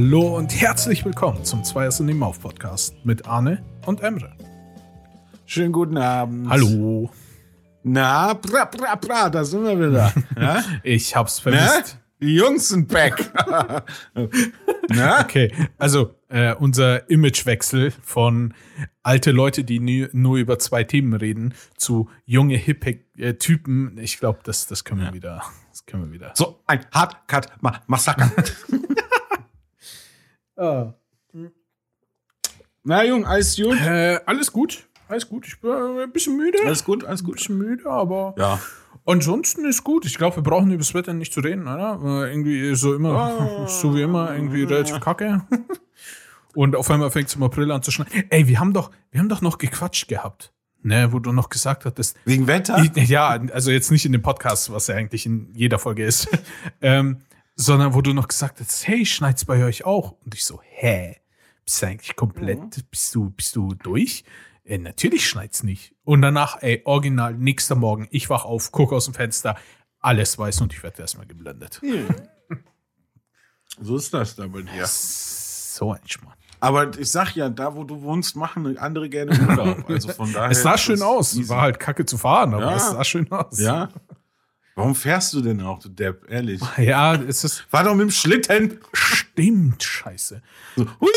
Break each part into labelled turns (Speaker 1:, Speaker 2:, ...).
Speaker 1: Hallo und herzlich willkommen zum Zweiers in die Mauf Podcast mit Arne und Emre.
Speaker 2: Schönen guten Abend.
Speaker 1: Hallo.
Speaker 2: Na, bra, bra, bra, da sind wir wieder. Ja?
Speaker 1: Ich hab's
Speaker 2: Na?
Speaker 1: vermisst.
Speaker 2: Die Jungs sind back. Na?
Speaker 1: Okay, also äh, unser Imagewechsel von alte Leute, die nie, nur über zwei Themen reden, zu junge, hippe äh, Typen. Ich glaube, das, das können wir wieder. Das können wir wieder.
Speaker 2: So ein Na, Jung, alles gut?
Speaker 1: Äh, alles gut. Alles gut. Ich bin äh, ein bisschen müde.
Speaker 2: Alles gut, alles
Speaker 1: ein
Speaker 2: gut.
Speaker 1: bisschen müde, aber
Speaker 2: Ja.
Speaker 1: ansonsten ist gut. Ich glaube, wir brauchen über das Wetter nicht zu reden, oder? Weil irgendwie so immer, so wie immer, irgendwie relativ kacke. Und auf einmal fängt es im April an zu schneien. Ey, wir haben doch, wir haben doch noch gequatscht gehabt. Ne, wo du noch gesagt hattest,
Speaker 2: Wegen Wetter?
Speaker 1: ich, ja, also jetzt nicht in dem Podcast, was ja eigentlich in jeder Folge ist, ähm, sondern wo du noch gesagt hast, hey, schneit's bei euch auch? Und ich so, hä? Bist du eigentlich komplett, bist du, bist du durch? Äh, natürlich schneit's nicht. Und danach, ey, original, nächster Morgen, ich wach auf, guck aus dem Fenster, alles weiß und ich werde erstmal geblendet.
Speaker 2: So ist das da bei dir.
Speaker 1: So ein Schmarrn.
Speaker 2: Aber ich sag ja, da wo du wohnst, machen andere gerne Urlaub. Also von daher.
Speaker 1: Es sah schön aus.
Speaker 2: easy.
Speaker 1: War halt kacke zu fahren, aber
Speaker 2: Ja.
Speaker 1: es sah schön aus.
Speaker 2: Ja. Warum fährst du denn auch, du Depp? Ehrlich.
Speaker 1: Ja, es ist,
Speaker 2: Fahr doch mit dem Schlitten.
Speaker 1: stimmt, scheiße.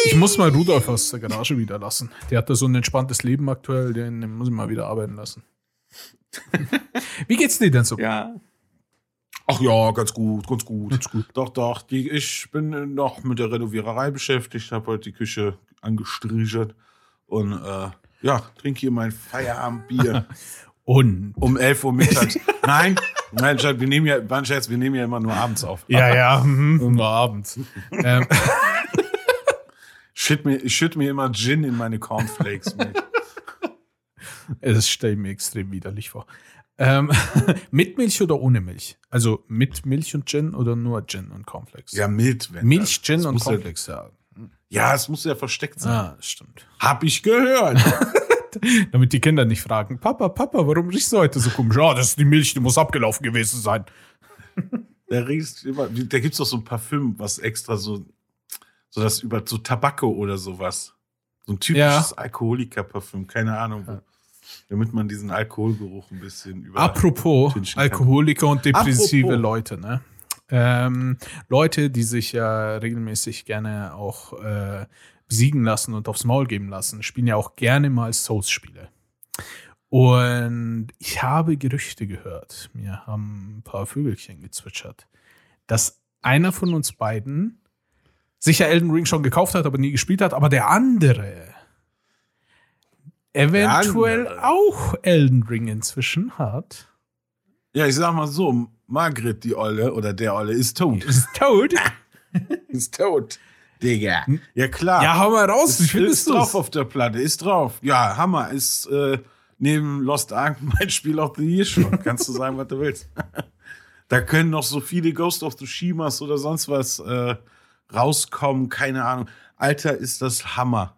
Speaker 1: Ich muss mal Rudolf aus der Garage wieder lassen. Der hat da so ein entspanntes Leben aktuell, den, den muss ich mal wieder arbeiten lassen. Wie geht's dir denn so?
Speaker 2: Ja. Ach ja, ganz gut, ganz gut.
Speaker 1: Ganz gut.
Speaker 2: Doch, doch. Die, ich bin noch mit der Renoviererei beschäftigt, habe heute die Küche angestrichert und äh, ja, trinke hier mein Feierabendbier
Speaker 1: Und.
Speaker 2: um 11 Uhr mittags. nein, nein, Schatz, wir nehmen ja, mein Schatz, wir nehmen ja immer nur abends auf.
Speaker 1: Ja, ja, mhm, nur abends. ähm,
Speaker 2: Schütt mir, ich schütte mir immer Gin in meine Cornflakes.
Speaker 1: das stelle ich mir extrem widerlich vor. Ähm, mit Milch oder ohne Milch? Also mit Milch und Gin oder nur Gin und Cornflakes?
Speaker 2: ja, mit. Wenn
Speaker 1: Milch,
Speaker 2: das-
Speaker 1: Gin
Speaker 2: das
Speaker 1: und Cornflakes, ja.
Speaker 2: ja, es muss ja versteckt sein.
Speaker 1: Ah, stimmt.
Speaker 2: Hab ich gehört.
Speaker 1: Damit die Kinder nicht fragen, Papa, Papa, warum riechst du heute so komisch? Ja, das ist die Milch, die muss abgelaufen gewesen sein.
Speaker 2: Der riecht immer, da gibt's doch so ein Parfüm, was extra so, so das über so Tabacco oder sowas. So ein typisches Alkoholiker-Parfüm, keine Ahnung. wo- Damit man diesen Alkoholgeruch ein bisschen über.
Speaker 1: Apropos. Alkoholiker und depressive
Speaker 2: Apropos.
Speaker 1: Leute, ne? Ähm, Leute, die sich ja regelmäßig gerne auch äh, besiegen lassen und aufs Maul geben lassen, spielen ja auch gerne mal Souls-Spiele. Und ich habe Gerüchte gehört, mir haben ein paar Vögelchen gezwitschert, dass einer von uns beiden sicher Elden Ring schon gekauft hat, aber nie gespielt hat, aber der andere eventuell
Speaker 2: andere.
Speaker 1: auch Elden Ring inzwischen hat.
Speaker 2: Ja, ich sag mal so, Margret, die Olle, oder der Olle, ist tot.
Speaker 1: Ist tot?
Speaker 2: Ist tot. Digga. Ja, klar.
Speaker 1: Ja, hau mal raus. Wie
Speaker 2: ist,
Speaker 1: findest du
Speaker 2: drauf auf der Platte, ist drauf. Ja, Hammer. Ist äh, neben Lost Ark mein Spiel of the Year schon. Kannst du sagen, was du willst. da können noch so viele Ghost of Tsushimas oder sonst was äh, rauskommen. Keine Ahnung. Alter, ist das Hammer.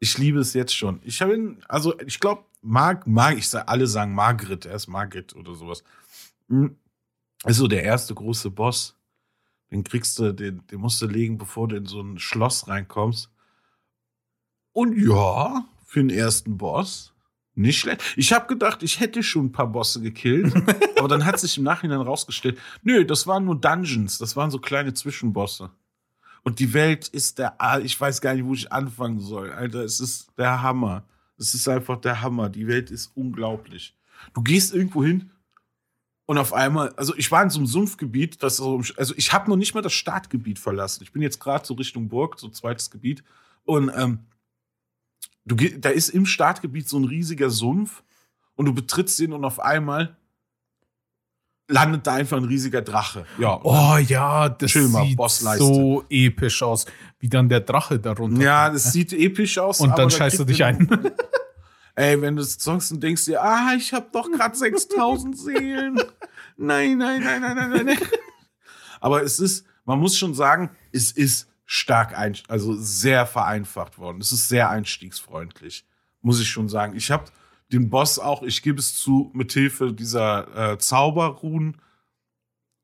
Speaker 2: Ich liebe es jetzt schon. Ich habe ihn, also ich glaube, Mark, Mark, ich sag, alle sagen Margret, er ist Margret oder sowas. Hm. Ist so der erste große Boss. Den kriegst du, den, den musst du legen, bevor du in so ein Schloss reinkommst. Und ja, für den ersten Boss nicht schlecht. Ich habe gedacht, ich hätte schon ein paar Bosse gekillt, aber dann hat sich im Nachhinein rausgestellt, nö, das waren nur Dungeons, das waren so kleine Zwischenbosse. Und die Welt ist der, ich weiß gar nicht, wo ich anfangen soll, Alter, es ist der Hammer. Es ist einfach der Hammer. Die Welt ist unglaublich. Du gehst irgendwo hin und auf einmal, also ich war in so einem Sumpfgebiet, das so, also ich habe noch nicht mal das Startgebiet verlassen. Ich bin jetzt gerade so Richtung Burg, so zweites Gebiet. Und ähm, du, da ist im Startgebiet so ein riesiger Sumpf und du betrittst den und auf einmal landet da einfach ein riesiger Drache. Ja.
Speaker 1: Oh ja, das
Speaker 2: Chill mal,
Speaker 1: sieht
Speaker 2: Bossleiste.
Speaker 1: so episch aus, wie dann der Drache darunter.
Speaker 2: Ja, das sieht episch aus.
Speaker 1: und dann
Speaker 2: da
Speaker 1: scheißt du dich ein.
Speaker 2: Ey, wenn du es zockst und denkst dir, ah, ich hab doch gerade 6000 Seelen. Nein, nein, nein, nein, nein, nein, nein. Aber es ist, man muss schon sagen, es ist stark, ein, also sehr vereinfacht worden. Es ist sehr einstiegsfreundlich, muss ich schon sagen. Ich habe den Boss auch, ich gebe es zu, mit Hilfe dieser äh, Zauberruhen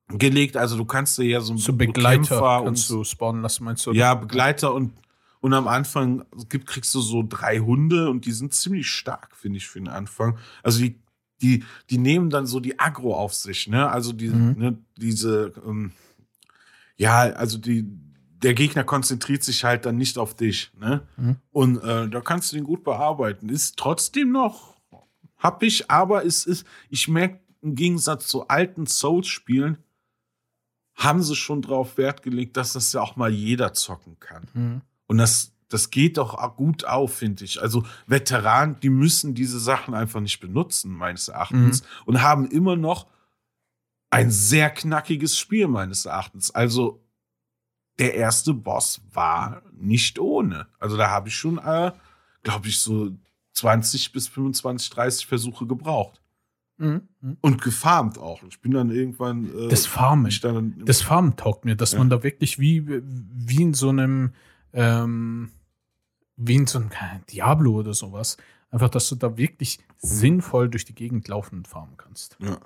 Speaker 2: gelegt. Also du kannst dir ja so,
Speaker 1: So Begleiter
Speaker 2: Kämpfer
Speaker 1: kannst
Speaker 2: und,
Speaker 1: du spawnen lassen, meinst du?
Speaker 2: Ja, Begleiter und, und am Anfang gibt, kriegst du so drei Hunde und die sind ziemlich stark, finde ich, für den Anfang. Also die, die, die nehmen dann so die Agro auf sich, ne? Also die,
Speaker 1: Mhm.
Speaker 2: ne, diese, ähm, ja, also die, der Gegner konzentriert sich halt dann nicht auf dich, ne?
Speaker 1: Mhm.
Speaker 2: Und äh, da kannst du den gut bearbeiten. Ist trotzdem noch happig, aber es ist, ich merke im Gegensatz zu alten Souls-Spielen, haben sie schon drauf Wert gelegt, dass das ja auch mal jeder zocken kann.
Speaker 1: Mhm.
Speaker 2: Und das, das geht doch gut auf, finde ich. Also Veteranen, die müssen diese Sachen einfach nicht benutzen, meines Erachtens, und haben immer noch ein sehr knackiges Spiel, meines Erachtens. Also der erste Boss war nicht ohne. Also da habe ich schon, äh, glaube ich, so 20 bis 25, 30 Versuche gebraucht.
Speaker 1: Mhm. Mhm.
Speaker 2: Und gefarmt auch. Ich bin dann irgendwann. Äh,
Speaker 1: Das Farmen. Das Farmen taugt mir, dass
Speaker 2: Ja.
Speaker 1: man da wirklich wie, wie in so einem, ähm, wie in so einem Diablo oder sowas, einfach, dass du da wirklich sinnvoll durch die Gegend laufen und farmen kannst.
Speaker 2: Ja.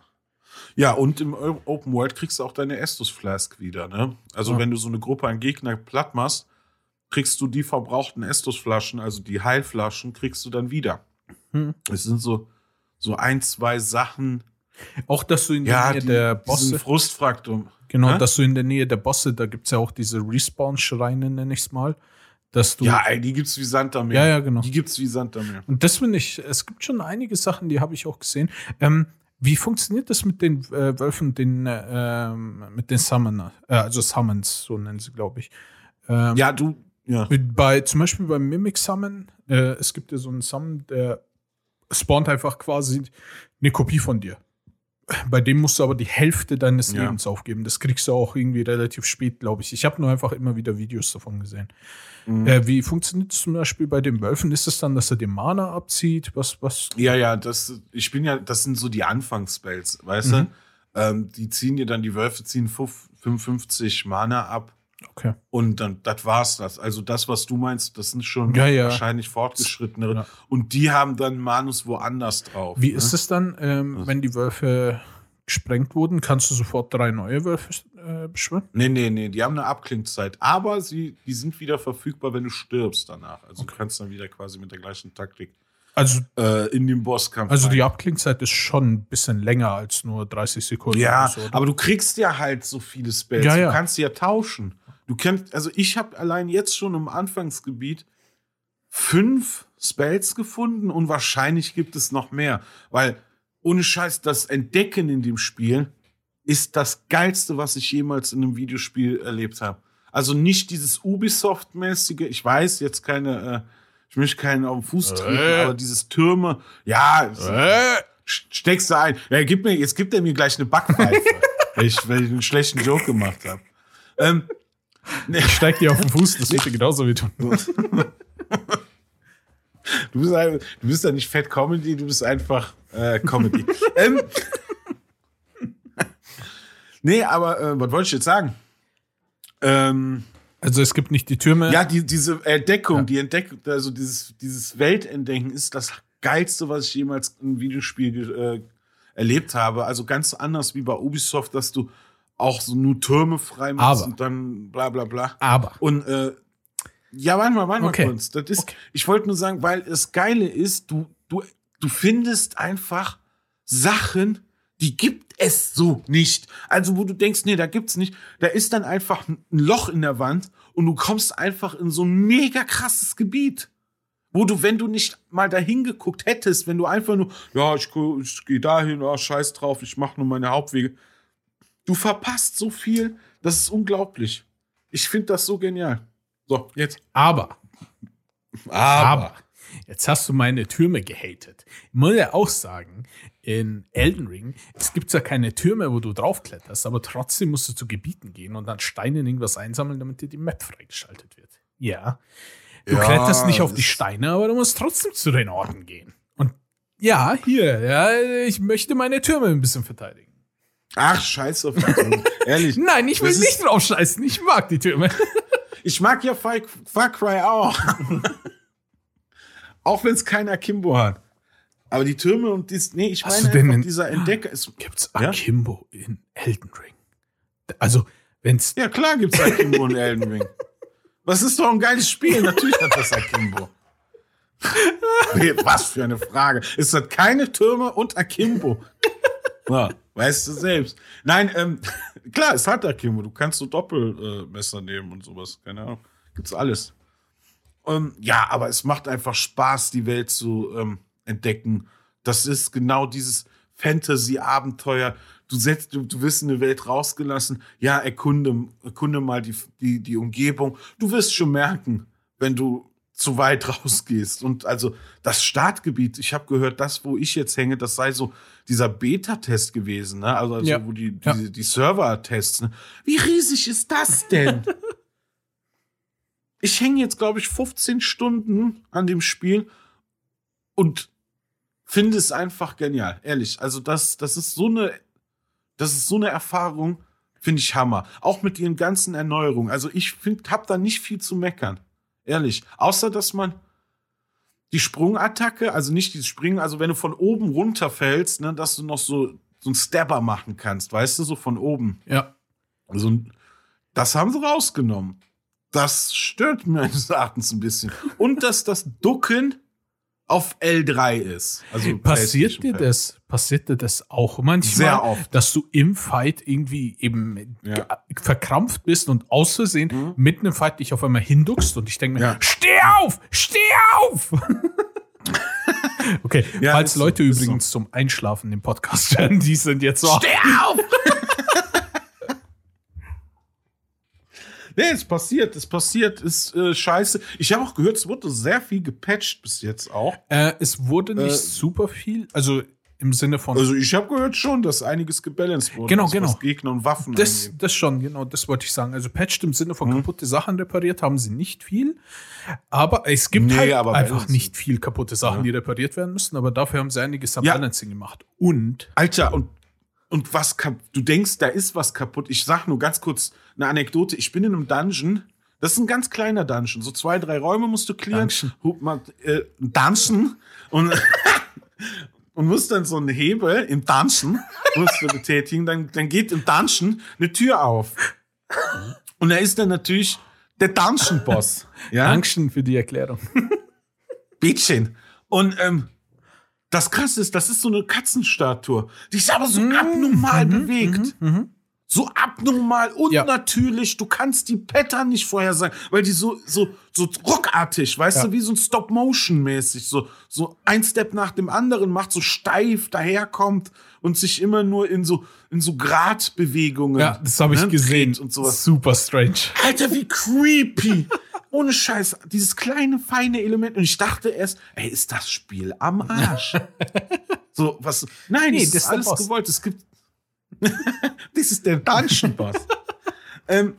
Speaker 2: Ja, und im Open World kriegst du auch deine Estus Flask wieder, ne? Also,
Speaker 1: Ja.
Speaker 2: wenn du so eine Gruppe an Gegner platt machst, kriegst du die verbrauchten Estus Flaschen, also die Heilflaschen, kriegst du dann wieder.
Speaker 1: Hm.
Speaker 2: Es sind so, so ein, zwei Sachen.
Speaker 1: Auch, dass du in
Speaker 2: Ja, die,
Speaker 1: der Bosse,
Speaker 2: Frustfraktum.
Speaker 1: Genau,
Speaker 2: Hä?
Speaker 1: dass du in der Nähe der Bosse, da gibt es ja auch diese Respawn-Schreine, nenne ich es mal, dass du,
Speaker 2: Ja, ey, die gibt's wie Sand am Meer.
Speaker 1: ja, ja, genau.
Speaker 2: Die gibt's wie Sand am Meer.
Speaker 1: Und das finde ich, es gibt schon einige Sachen, die habe ich auch gesehen. Ähm, wie funktioniert das mit den äh, Wölfen, den, äh, mit den Summoner, äh, also Summons, so nennen sie, glaube ich. Ähm,
Speaker 2: Ja, du, ja.
Speaker 1: Bei, zum Beispiel beim Mimic Summon, äh, es gibt ja so einen Summon, der spawnt einfach quasi eine Kopie von dir. Bei dem musst du aber die Hälfte deines
Speaker 2: Ja.
Speaker 1: Lebens aufgeben. Das kriegst du auch irgendwie relativ spät, glaube ich. Ich habe nur einfach immer wieder Videos davon gesehen.
Speaker 2: Mhm.
Speaker 1: Äh, wie funktioniert es zum Beispiel bei den Wölfen? Ist es dann, dass er den Mana abzieht? Was, was?
Speaker 2: Ja, ja, das, ich bin ja, das sind so die Anfangsspells, weißt
Speaker 1: Mhm.
Speaker 2: du? Ähm, die ziehen dir dann, die Wölfe ziehen fuf- 55 Mana ab
Speaker 1: Okay.
Speaker 2: und dann, das war's das. Also das, was du meinst, das sind schon
Speaker 1: Ja, ja.
Speaker 2: wahrscheinlich fortgeschrittenere.
Speaker 1: Ja.
Speaker 2: Und die haben dann Manus woanders drauf.
Speaker 1: Wie
Speaker 2: ne?
Speaker 1: ist es dann, ähm,
Speaker 2: Also-
Speaker 1: wenn die Wölfe gesprengt wurden? Kannst du sofort drei neue Wölfe äh, beschwören?
Speaker 2: Nee, nee, nee, die haben eine Abklingzeit. Aber sie, die sind wieder verfügbar, wenn du stirbst danach. Also du kannst dann wieder quasi mit der gleichen Taktik
Speaker 1: Also,
Speaker 2: äh, in den Bosskampf.
Speaker 1: also die
Speaker 2: rein.
Speaker 1: Abklingzeit ist schon ein bisschen länger als nur 30 Sekunden.
Speaker 2: Ja,
Speaker 1: so,
Speaker 2: aber du kriegst ja halt so viele Spells.
Speaker 1: Ja, ja.
Speaker 2: Du kannst sie ja tauschen. Du kennst, also ich habe allein jetzt schon im Anfangsgebiet fünf Spells gefunden und wahrscheinlich gibt es noch mehr. Weil ohne Scheiß, das Entdecken in dem Spiel ist das Geilste, was ich jemals in einem Videospiel erlebt habe. Also nicht dieses Ubisoft-mäßige, ich weiß jetzt keine, äh, ich möchte keinen auf den Fuß treten,
Speaker 1: Äh.
Speaker 2: aber dieses Türme, ja,
Speaker 1: Äh,
Speaker 2: steckst du ein. Ja, gib mir, jetzt gibt er mir gleich eine Backpfeife, weil, ich, weil ich einen schlechten Joke gemacht habe. Ähm,
Speaker 1: ich steig dir auf den Fuß, das dir genauso wehtun.
Speaker 2: du, bist ein, du bist ja nicht Fat Comedy, du bist einfach äh, Comedy. ähm, nee, aber äh, was wollte ich jetzt sagen? Ähm,
Speaker 1: Also es gibt nicht die Türme.
Speaker 2: ja, die, diese Entdeckung,
Speaker 1: Ja.
Speaker 2: die Entdeckung, also dieses, dieses Weltentdecken ist das Geilste, was ich jemals in einem Videospiel äh, erlebt habe. Also ganz anders wie bei Ubisoft, dass du auch so nur Türme frei machst
Speaker 1: Aber.
Speaker 2: und dann bla bla bla.
Speaker 1: Aber.
Speaker 2: Und äh, ja, warte mal, warte mal
Speaker 1: Okay.
Speaker 2: kurz. Das ist,
Speaker 1: Okay.
Speaker 2: Ich wollte nur sagen, weil das Geile ist, du, du, du findest einfach Sachen, die gibt es so nicht. Also, wo du denkst, nee, da gibt's nicht. Da ist dann einfach ein Loch in der Wand und du kommst einfach in so ein mega krasses Gebiet. Wo du, wenn du nicht mal dahin geguckt hättest, wenn du einfach nur, ja, ich, ich gehe dahin, oh, scheiß drauf, ich mache nur meine Hauptwege. Du verpasst so viel, das ist unglaublich. Ich finde das so genial. So, jetzt.
Speaker 1: Aber.
Speaker 2: Aber.
Speaker 1: Aber. Jetzt hast du meine Türme gehatet. Ich muss ja auch sagen, in Elden Ring, es gibt zwar keine Türme, wo du draufkletterst, aber trotzdem musst du zu Gebieten gehen und an Steinen irgendwas einsammeln, damit dir die Map freigeschaltet wird. Ja. Du
Speaker 2: Ja,
Speaker 1: kletterst nicht auf die Steine, aber du musst trotzdem zu den Orten gehen. Und ja, hier, ja, ich möchte meine Türme ein bisschen verteidigen.
Speaker 2: Ach, scheiß auf die Türme. Ehrlich.
Speaker 1: Nein, ich will
Speaker 2: Das ist-
Speaker 1: nicht drauf scheißen. Ich mag die Türme.
Speaker 2: Ich mag ja Far, Far Cry auch. auch wenn es kein Akimbo hat. Aber die Türme und dies. Nee, ich
Speaker 1: Hast
Speaker 2: meine
Speaker 1: du denn in-
Speaker 2: dieser Entdecker ist.
Speaker 1: Gibt's
Speaker 2: Ja?
Speaker 1: Akimbo in Elden Ring? Also, wenn's.
Speaker 2: Ja, klar gibt's Akimbo in Elden Ring. Was ist doch ein geiles Spiel? Natürlich hat das Akimbo. Was für eine Frage. Es hat keine Türme und Akimbo. Ja, weißt du selbst. Nein, ähm, klar, es hat Akimbo. Du kannst so Doppelmesser äh, nehmen und sowas. Keine Ahnung. Gibt's alles. Ähm, ja, aber es macht einfach Spaß, die Welt zu ähm, entdecken. Das ist genau dieses Fantasy-Abenteuer. Du setzt, du, du wirst in eine Welt rausgelassen. Ja, erkunde, erkunde mal die, die, die Umgebung. Du wirst schon merken, wenn du zu weit rausgehst. Und also das Startgebiet, ich habe gehört, das, wo ich jetzt hänge, das sei so dieser Beta-Test gewesen, ne? Also, also
Speaker 1: Ja.
Speaker 2: wo die, die,
Speaker 1: Ja.
Speaker 2: die Server-Tests. Ne? Wie riesig ist das denn? ich hänge jetzt, glaube ich, 15 Stunden an dem Spiel und finde es einfach genial. Ehrlich. Also, das, das ist so eine, das ist so eine Erfahrung, finde ich Hammer. Auch mit ihren ganzen Erneuerungen. Also, ich finde, hab da nicht viel zu meckern. Ehrlich. Außer, dass man die Sprungattacke, also nicht dieses Springen, also wenn du von oben runterfällst, ne, dass du noch so, so einen Stabber machen kannst, weißt du, so von oben.
Speaker 1: Ja.
Speaker 2: Also, das haben sie rausgenommen. Das stört meines Erachtens ein bisschen. Und dass das Ducken auf L3 ist. Also
Speaker 1: Passiert dir das, passiert dir das auch manchmal,
Speaker 2: Sehr oft.
Speaker 1: dass du im Fight irgendwie eben
Speaker 2: Ja.
Speaker 1: verkrampft bist und aus Versehen
Speaker 2: Mhm.
Speaker 1: mitten im Fight dich auf einmal hinduckst und ich denke mir,
Speaker 2: Ja.
Speaker 1: steh auf, steh auf! okay,
Speaker 2: Ja,
Speaker 1: falls
Speaker 2: so,
Speaker 1: Leute
Speaker 2: ist
Speaker 1: übrigens zum Einschlafen den Podcast hören, die sind jetzt so,
Speaker 2: Steh auf! nee, es passiert, es passiert, ist äh, scheiße. Ich habe auch gehört, es wurde sehr viel gepatcht bis jetzt auch.
Speaker 1: äh, es wurde nicht
Speaker 2: Äh,
Speaker 1: super viel, also im Sinne von
Speaker 2: Also ich habe gehört schon, dass einiges gebalanced wurde.
Speaker 1: Genau, genau.
Speaker 2: Gegner und Waffen
Speaker 1: Das,
Speaker 2: angeht.
Speaker 1: das schon, genau, das wollte ich sagen. Also patched im Sinne von
Speaker 2: Mhm.
Speaker 1: kaputte Sachen repariert haben sie nicht viel. Aber es gibt
Speaker 2: Nee,
Speaker 1: halt
Speaker 2: aber
Speaker 1: einfach nicht viel kaputte Sachen,
Speaker 2: Ja.
Speaker 1: die repariert werden müssen. Aber dafür haben sie einiges am
Speaker 2: Ja.
Speaker 1: Balancing gemacht. Und
Speaker 2: Alter, und, und was du denkst, da ist was kaputt. Ich sag nur ganz kurz eine Anekdote. Ich bin in einem Dungeon. Das ist ein ganz kleiner Dungeon. So zwei, drei Räume musst du clearen.
Speaker 1: Dungeon.
Speaker 2: Hup, mal, äh, ein Dungeon. Und, und musst dann so einen Hebel im Dungeon musst du betätigen. Dann, dann geht im Dungeon eine Tür auf. Und da ist dann natürlich der Dungeon-Boss. Ja?
Speaker 1: Dankeschön für die Erklärung.
Speaker 2: Bädchen. Und ähm, das krasse ist, das ist so eine Katzenstatue. Die ist aber so
Speaker 1: Mhm.
Speaker 2: abnormal bewegt. So abnormal,
Speaker 1: Ja.
Speaker 2: unnatürlich. Du kannst die Pattern nicht vorhersagen, weil die so, so, so ruckartig, weißt
Speaker 1: Ja.
Speaker 2: du, wie so ein Stop-Motion-mäßig, so, so ein Step nach dem anderen macht, so steif daherkommt und sich immer nur in so, in so Gradbewegungen.
Speaker 1: Ja, das habe ich
Speaker 2: ne,
Speaker 1: gesehen.
Speaker 2: Und sowas.
Speaker 1: Super strange.
Speaker 2: Alter, wie creepy. Ohne Scheiß. Dieses kleine, feine Element. Und ich dachte erst, ey, ist das Spiel am Arsch? so, was? Nein,
Speaker 1: Nee,
Speaker 2: das ist alles gewollt. Es gibt. das ist der Dungeon Boss. ähm,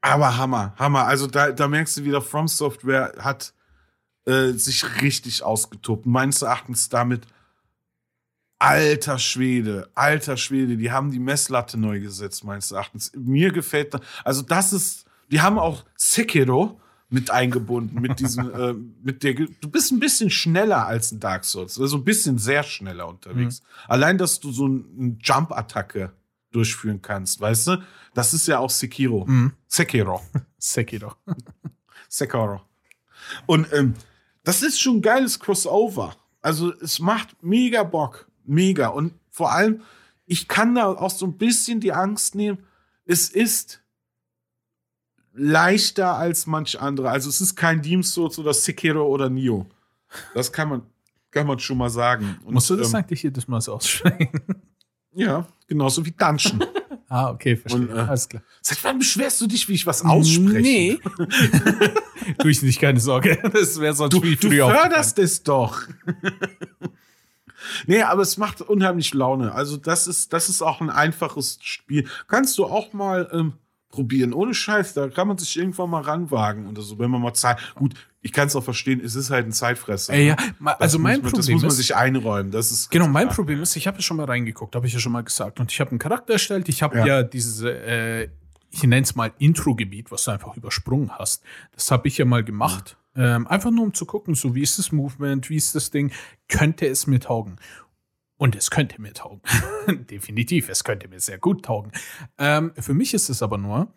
Speaker 2: aber Hammer, Hammer. Also da, da merkst du wieder, From Software hat äh, sich richtig ausgetobt. Meines Erachtens damit. Alter Schwede, alter Schwede, die haben die Messlatte neu gesetzt, meines Erachtens. Mir gefällt. Also, das ist, die haben auch Sekiro mit eingebunden, mit diesem, äh, mit der, du bist ein bisschen schneller als ein Dark Souls, also ein bisschen sehr schneller unterwegs. Allein, dass du so ein- eine Jump-Attacke durchführen kannst, weißt du? Das ist ja auch Sekiro. Sekiro.
Speaker 1: Sekiro.
Speaker 2: Sekiro. Und ähm, das ist schon ein geiles Crossover. Also es macht mega Bock. Mega. Und vor allem, ich kann da auch so ein bisschen die Angst nehmen. Es ist leichter als manch andere. Also es ist kein Demon's Souls oder Sekiro oder Nio. Das kann man, kann man schon mal sagen. Und,
Speaker 1: Musst du das
Speaker 2: ähm,
Speaker 1: eigentlich jedes Mal so aussprechen?
Speaker 2: Ja, genauso wie Dungeon.
Speaker 1: ah, okay, verstehe.
Speaker 2: Und, äh,
Speaker 1: Alles klar.
Speaker 2: Seit wann beschwerst du dich, wie ich was ausspreche?
Speaker 1: Nee. tu ich nicht, keine Sorge. Das wäre sonst
Speaker 2: Du,
Speaker 1: wie
Speaker 2: du förderst es doch. nee, aber es macht unheimlich Laune. Also, das ist, das ist auch ein einfaches Spiel. Kannst du auch mal ähm, probieren. Ohne Scheiß, da kann man sich irgendwann mal ranwagen oder so, wenn man mal Zeit. Gut, ich kann es auch verstehen, es ist halt ein Zeitfresser.
Speaker 1: Ey, ja,
Speaker 2: Das
Speaker 1: ma- also
Speaker 2: muss
Speaker 1: mein
Speaker 2: man,
Speaker 1: Problem
Speaker 2: Das muss man
Speaker 1: ist,
Speaker 2: sich einräumen. Das ist
Speaker 1: Genau, mein
Speaker 2: klar.
Speaker 1: Problem ist, ich habe ja schon mal reingeguckt, habe ich ja schon mal gesagt. Und ich habe einen Charakter erstellt. Ich habe
Speaker 2: Ja.
Speaker 1: ja. diese, äh, ich nenne es mal Intro-Gebiet, was du einfach übersprungen hast. Das habe ich ja mal gemacht. Ähm, einfach nur um zu gucken, so wie ist das Movement, wie ist das Ding, könnte es mir taugen. Und es könnte mir taugen. Definitiv, es könnte mir sehr gut taugen. Ähm, für mich ist es aber nur,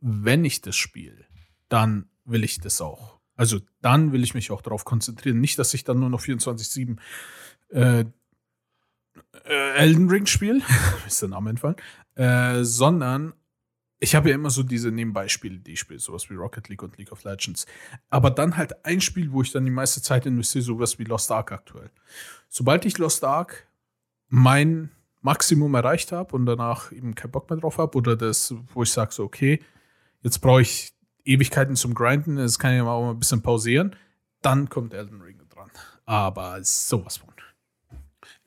Speaker 1: wenn ich das spiele, dann will ich das auch. Also dann will ich mich auch darauf konzentrieren. Nicht, dass ich dann nur noch 24-7 äh, äh, Elden Ring spiele, ist der Name entfallen, äh, sondern ich habe ja immer so diese Nebenbeispiele, die ich spiele, sowas wie Rocket League und League of Legends. Aber dann halt ein Spiel, wo ich dann die meiste Zeit investiere, sowas wie Lost Ark aktuell. Sobald ich Lost Ark mein Maximum erreicht habe und danach eben keinen Bock mehr drauf habe oder das, wo ich sage so, okay, jetzt brauche ich Ewigkeiten zum Grinden, das kann ich auch mal ein bisschen pausieren, dann kommt Elden Ring dran. Aber sowas von.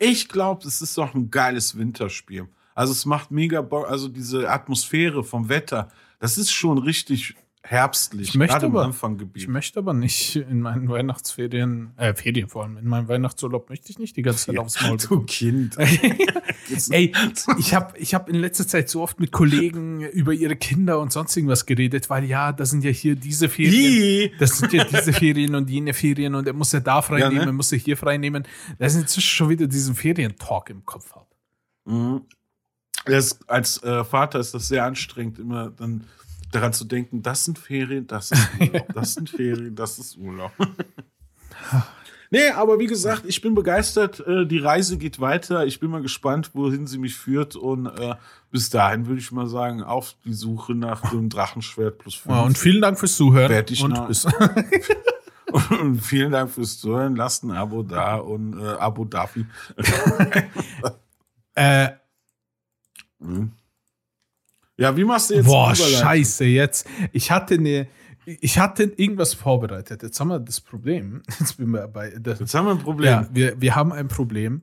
Speaker 2: Ich glaube, es ist doch ein geiles Winterspiel. Also es macht mega Bock, also diese Atmosphäre vom Wetter, das ist schon richtig herbstlich,
Speaker 1: Ich möchte
Speaker 2: gerade im
Speaker 1: aber-
Speaker 2: Anfanggebiet.
Speaker 1: Ich möchte aber nicht in meinen Weihnachtsferien, äh, Ferien vor allem, in meinem Weihnachtsurlaub möchte ich nicht die ganze Zeit aufs Maul
Speaker 2: du Kind.
Speaker 1: Ey, ich habe ich hab in letzter Zeit so oft mit Kollegen über ihre Kinder und sonst irgendwas geredet, weil ja, da sind ja hier diese Ferien, das sind ja diese Ferien und jene Ferien und er muss ja da frei
Speaker 2: Ja,
Speaker 1: nehmen,
Speaker 2: ne?
Speaker 1: er muss ja hier frei nehmen. Das ist inzwischen schon wieder diesen Ferientalk im Kopf habe.
Speaker 2: Mhm. Das, als äh, Vater ist das sehr anstrengend, immer dann daran zu denken, das sind Ferien, das ist Urlaub, das sind Ferien, das ist Urlaub. nee, aber wie gesagt, ich bin begeistert. Äh, die Reise geht weiter. Ich bin mal gespannt, wohin sie mich führt. Und äh, bis dahin würde ich mal sagen, auf die Suche nach dem Drachenschwert plus fünf.
Speaker 1: Ja, und vielen Dank fürs Zuhören.
Speaker 2: Ich
Speaker 1: und bis,
Speaker 2: Und vielen Dank fürs Zuhören. Lasst ein Abo da und äh, Abo Daffy.
Speaker 1: äh,
Speaker 2: Mhm. Ja, wie machst du jetzt
Speaker 1: boah, scheiße, jetzt. Ich hatte eine, ich hatte irgendwas vorbereitet. Jetzt haben wir das Problem. Jetzt bei, das,
Speaker 2: Jetzt haben wir ein Problem.
Speaker 1: Ja, wir, wir haben ein Problem,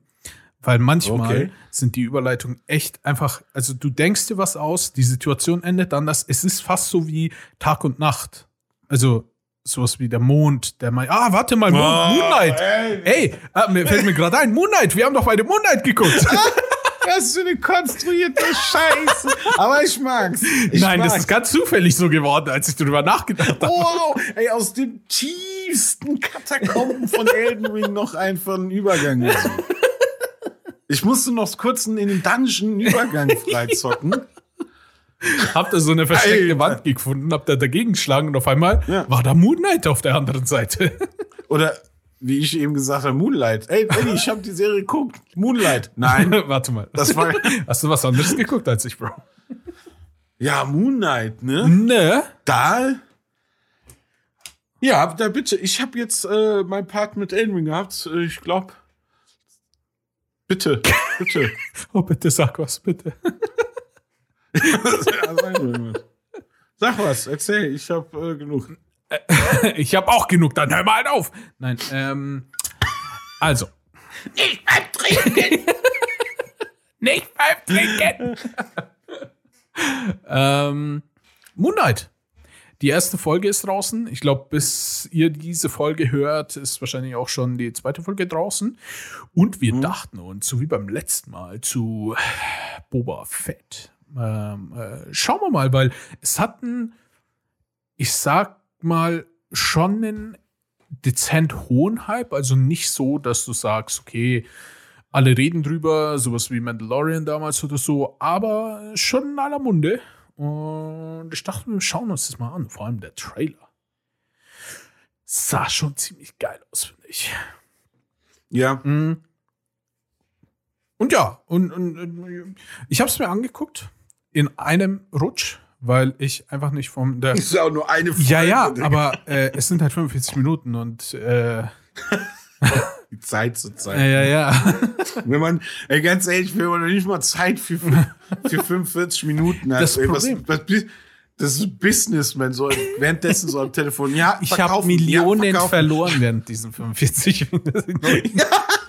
Speaker 1: weil manchmal
Speaker 2: Okay.
Speaker 1: sind die Überleitungen echt einfach, also du denkst dir was aus, die Situation endet anders. Es ist fast so wie Tag und Nacht. Also sowas wie der Mond, der mal, ah, warte mal, Moon,
Speaker 2: Oh,
Speaker 1: Moonlight.
Speaker 2: ey.
Speaker 1: Ey, ah, mir fällt mir gerade ein, Moonlight, wir haben doch beide Moonlight geguckt.
Speaker 2: Was für eine konstruierte Scheiße. Aber ich mag's. Ich
Speaker 1: Nein, das
Speaker 2: mag's.
Speaker 1: ist ganz zufällig so geworden, als ich darüber nachgedacht habe.
Speaker 2: Wow, ey, aus den tiefsten Katakomben von Elden Ring noch einfach einen Übergang gesucht. Ich musste noch kurz in den Dungeon Übergang freizocken.
Speaker 1: Hab da so eine versteckte
Speaker 2: Alter.
Speaker 1: Wand gefunden, hab da dagegen geschlagen und auf einmal
Speaker 2: Ja.
Speaker 1: war da Moonlight auf der anderen Seite.
Speaker 2: Oder wie ich eben gesagt habe, Moonlight. Ey, Eddie, ich habe die Serie geguckt. Moonlight. Nein,
Speaker 1: Warte mal.
Speaker 2: das war
Speaker 1: Hast du was anderes geguckt als ich, Bro?
Speaker 2: ja Moonlight, ne?
Speaker 1: Ne?
Speaker 2: Da? Ja, da bitte. Ich habe jetzt äh, mein Part mit Ring gehabt. Äh, Ich glaube. Bitte, bitte.
Speaker 1: Oh, bitte sag was, bitte.
Speaker 2: Sag was, erzähl. Ich habe äh, genug.
Speaker 1: Ich habe auch genug, dann hör mal halt auf. Nein, ähm, also.
Speaker 2: Nicht beim Trinken.
Speaker 1: Nicht beim Trinken. ähm, Moonlight. Die erste Folge ist draußen. Ich glaube, bis ihr diese Folge hört, ist wahrscheinlich auch schon die zweite Folge draußen. Und wir dachten uns, so wie beim letzten Mal, zu Boba Fett. Ähm, äh, schauen wir mal, weil es hat einen, ich sag mal, schon einen dezent hohen Hype. Also nicht so, dass du sagst, okay, alle reden drüber, sowas wie Mandalorian damals oder so, aber schon in aller Munde. Und ich dachte, wir schauen uns das mal an. Vor allem der Trailer. Sah schon ziemlich geil aus, finde ich.
Speaker 2: Ja,
Speaker 1: Mhm. Und ja, und, und, und ich habe es mir angeguckt in einem Rutsch, weil ich einfach nicht vom der
Speaker 2: ist ja auch nur eine Folge.
Speaker 1: ja ja, aber äh, es sind halt 45 Minuten und äh,
Speaker 2: Die Zeit zur Zeit.
Speaker 1: ja ja ja.
Speaker 2: Wenn man, ey, ganz ehrlich, wenn man nicht mal Zeit für, für 45 Minuten hat.
Speaker 1: Das
Speaker 2: ey, was, was, das ist Businessman, so währenddessen so am Telefon. Ja,
Speaker 1: Ich habe Millionen
Speaker 2: ja,
Speaker 1: verloren während diesen 45 Minuten.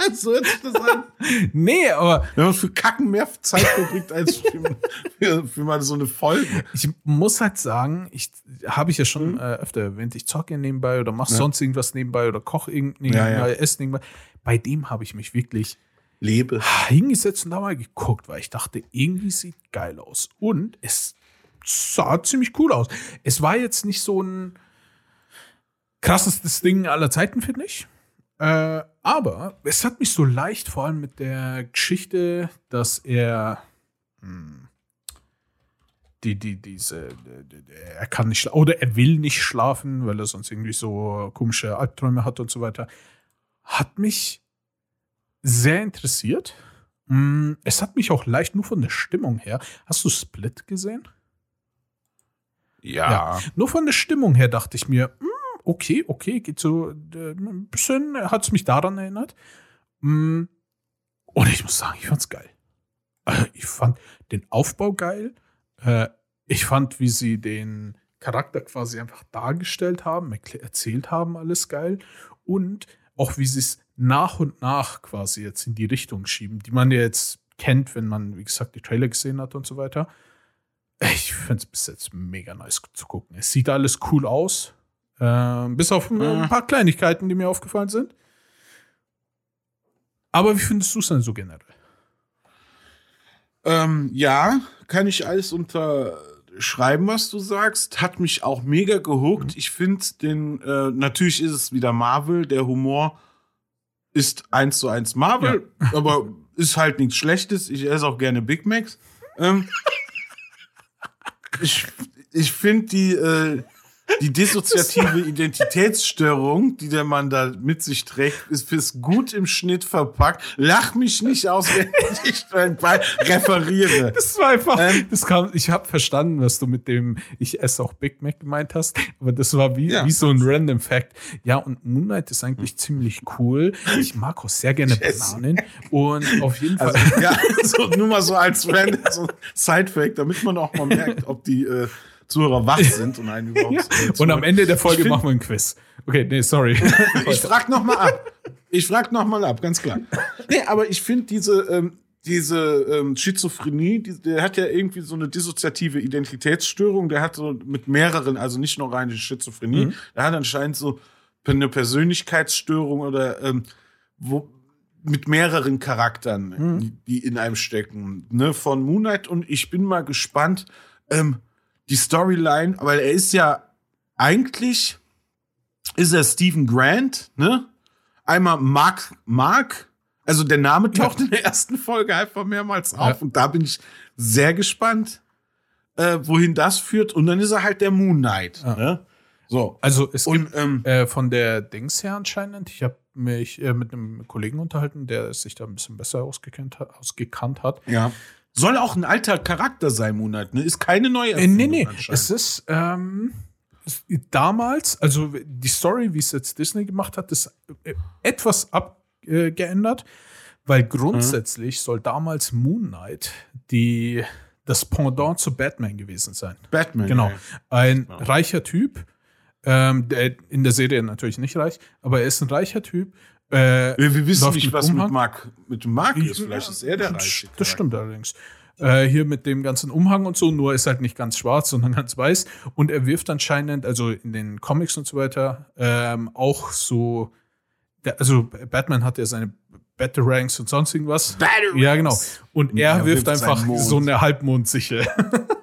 Speaker 2: so hört sich das an.
Speaker 1: nee, aber
Speaker 2: Wenn man für Kacken mehr Zeit verbringt als für, für, für mal so eine Folge.
Speaker 1: ich muss halt sagen, ich habe ich ja schon äh, öfter erwähnt, ich zocke nebenbei oder mache
Speaker 2: Ja.
Speaker 1: sonst irgendwas nebenbei oder koche irgend nebenbei,
Speaker 2: Ja, ja.
Speaker 1: esse nebenbei. Bei dem habe ich mich wirklich
Speaker 2: Lebe.
Speaker 1: hingesetzt und da mal geguckt, weil ich dachte, irgendwie sieht geil aus. Und es sah ziemlich cool aus. Es war jetzt nicht so ein krassestes Ding aller Zeiten, finde ich. Äh, aber es hat mich so leicht, vor allem mit der Geschichte, dass er hm, die, die, diese, er kann nicht oder er will nicht schlafen, weil er sonst irgendwie so komische Albträume hat und so weiter. Hat mich sehr interessiert. Hm, es hat mich auch leicht nur von der Stimmung her. Hast du Split gesehen?
Speaker 2: Ja. ja.
Speaker 1: Nur von der Stimmung her dachte ich mir, hm, okay, okay, geht so äh, ein bisschen, hat es mich daran erinnert. Hm, und ich muss sagen, ich fand's geil. Äh, ich fand den Aufbau geil. Äh, ich fand, wie sie den Charakter quasi einfach dargestellt haben, erzählt haben, alles geil. Und auch wie sie es nach und nach quasi jetzt in die Richtung schieben, die man ja jetzt kennt, wenn man, wie gesagt, die Trailer gesehen hat und so weiter. Ich finde es bis jetzt mega nice zu gucken. Es sieht alles cool aus. Äh, bis auf äh, ein paar Kleinigkeiten, die mir aufgefallen sind. Aber wie findest du es denn so generell?
Speaker 2: Ähm, ja, kann ich alles unterschreiben, was du sagst. Hat mich auch mega gehuckt. Mhm. Ich finde den, äh, natürlich ist es wieder Marvel, der Humor ist eins zu eins Marvel, ja. aber ist halt nichts Schlechtes. Ich esse auch gerne Big Macs. Ähm, ich ich finde die, äh, die dissoziative Identitätsstörung, die der Mann da mit sich trägt, ist fürs gut im Schnitt verpackt. Lach mich nicht aus, wenn ich referiere.
Speaker 1: Das war einfach, ähm, das kam, ich habe verstanden, was du mit dem ich esse auch Big Mac gemeint hast, aber das war wie, ja. wie so ein random Fact. Ja, und Moonlight ist eigentlich ziemlich cool. Ich mag auch sehr gerne Bananen und auf jeden Fall.
Speaker 2: Also, ja, so, nur mal so als random so Side-Fact, damit man auch mal merkt, ob die, äh, Zuhörer wach sind und einen überhaupt. ja.
Speaker 1: Und am Ende der Folge find, machen wir ein Quiz. Okay, nee, sorry.
Speaker 2: ich frag noch mal ab. Ich frag noch mal ab, ganz klar. Nee, aber ich finde diese ähm, diese ähm, Schizophrenie, die, der hat ja irgendwie so eine dissoziative Identitätsstörung. Der hat so mit mehreren, also nicht nur reine Schizophrenie, mhm. der hat anscheinend so eine Persönlichkeitsstörung oder ähm, wo mit mehreren Charakteren, mhm. die in einem stecken, ne, von Moonlight. Und ich bin mal gespannt, ähm, die Storyline, weil er ist ja eigentlich ist er Stephen Grant, ne? Einmal Mark Mark, also der Name taucht ja. in der ersten Folge einfach mehrmals auf ja. und da bin ich sehr gespannt, äh, wohin das führt und dann ist er halt der Moon Knight, ja. ne?
Speaker 1: So. Also es und, gibt ähm, äh, von der Dings her anscheinend, ich habe mich äh, mit einem Kollegen unterhalten, der sich da ein bisschen besser ausgekannt hat, ausgekannt hat.
Speaker 2: Ja. Soll auch ein alter Charakter sein, Monat, ne? Ist keine neue
Speaker 1: Erfindung äh, Nee, nee. Es ist ähm, damals, also die Story, wie es jetzt Disney gemacht hat, ist äh, etwas abgeändert, weil grundsätzlich mhm. soll damals Moon Knight die, das Pendant zu Batman gewesen sein.
Speaker 2: Batman.
Speaker 1: Genau. Ein ja. reicher Typ, ähm, der in der Serie natürlich nicht reich, aber er ist ein reicher Typ,
Speaker 2: äh, wir wissen nicht, was Umhang. mit Mark, mit Mark ist. Vielleicht ist er der Reiche.
Speaker 1: Das stimmt allerdings. Äh, hier mit dem ganzen Umhang und so, nur ist halt nicht ganz schwarz, sondern ganz weiß. Und er wirft anscheinend, also in den Comics und so weiter, ähm, auch so, der, also Batman hat ja seine Batarangs und sonst irgendwas.
Speaker 2: Batarangs.
Speaker 1: Ja, genau. Und er, er wirft, wirft einfach so eine Halbmondsichel.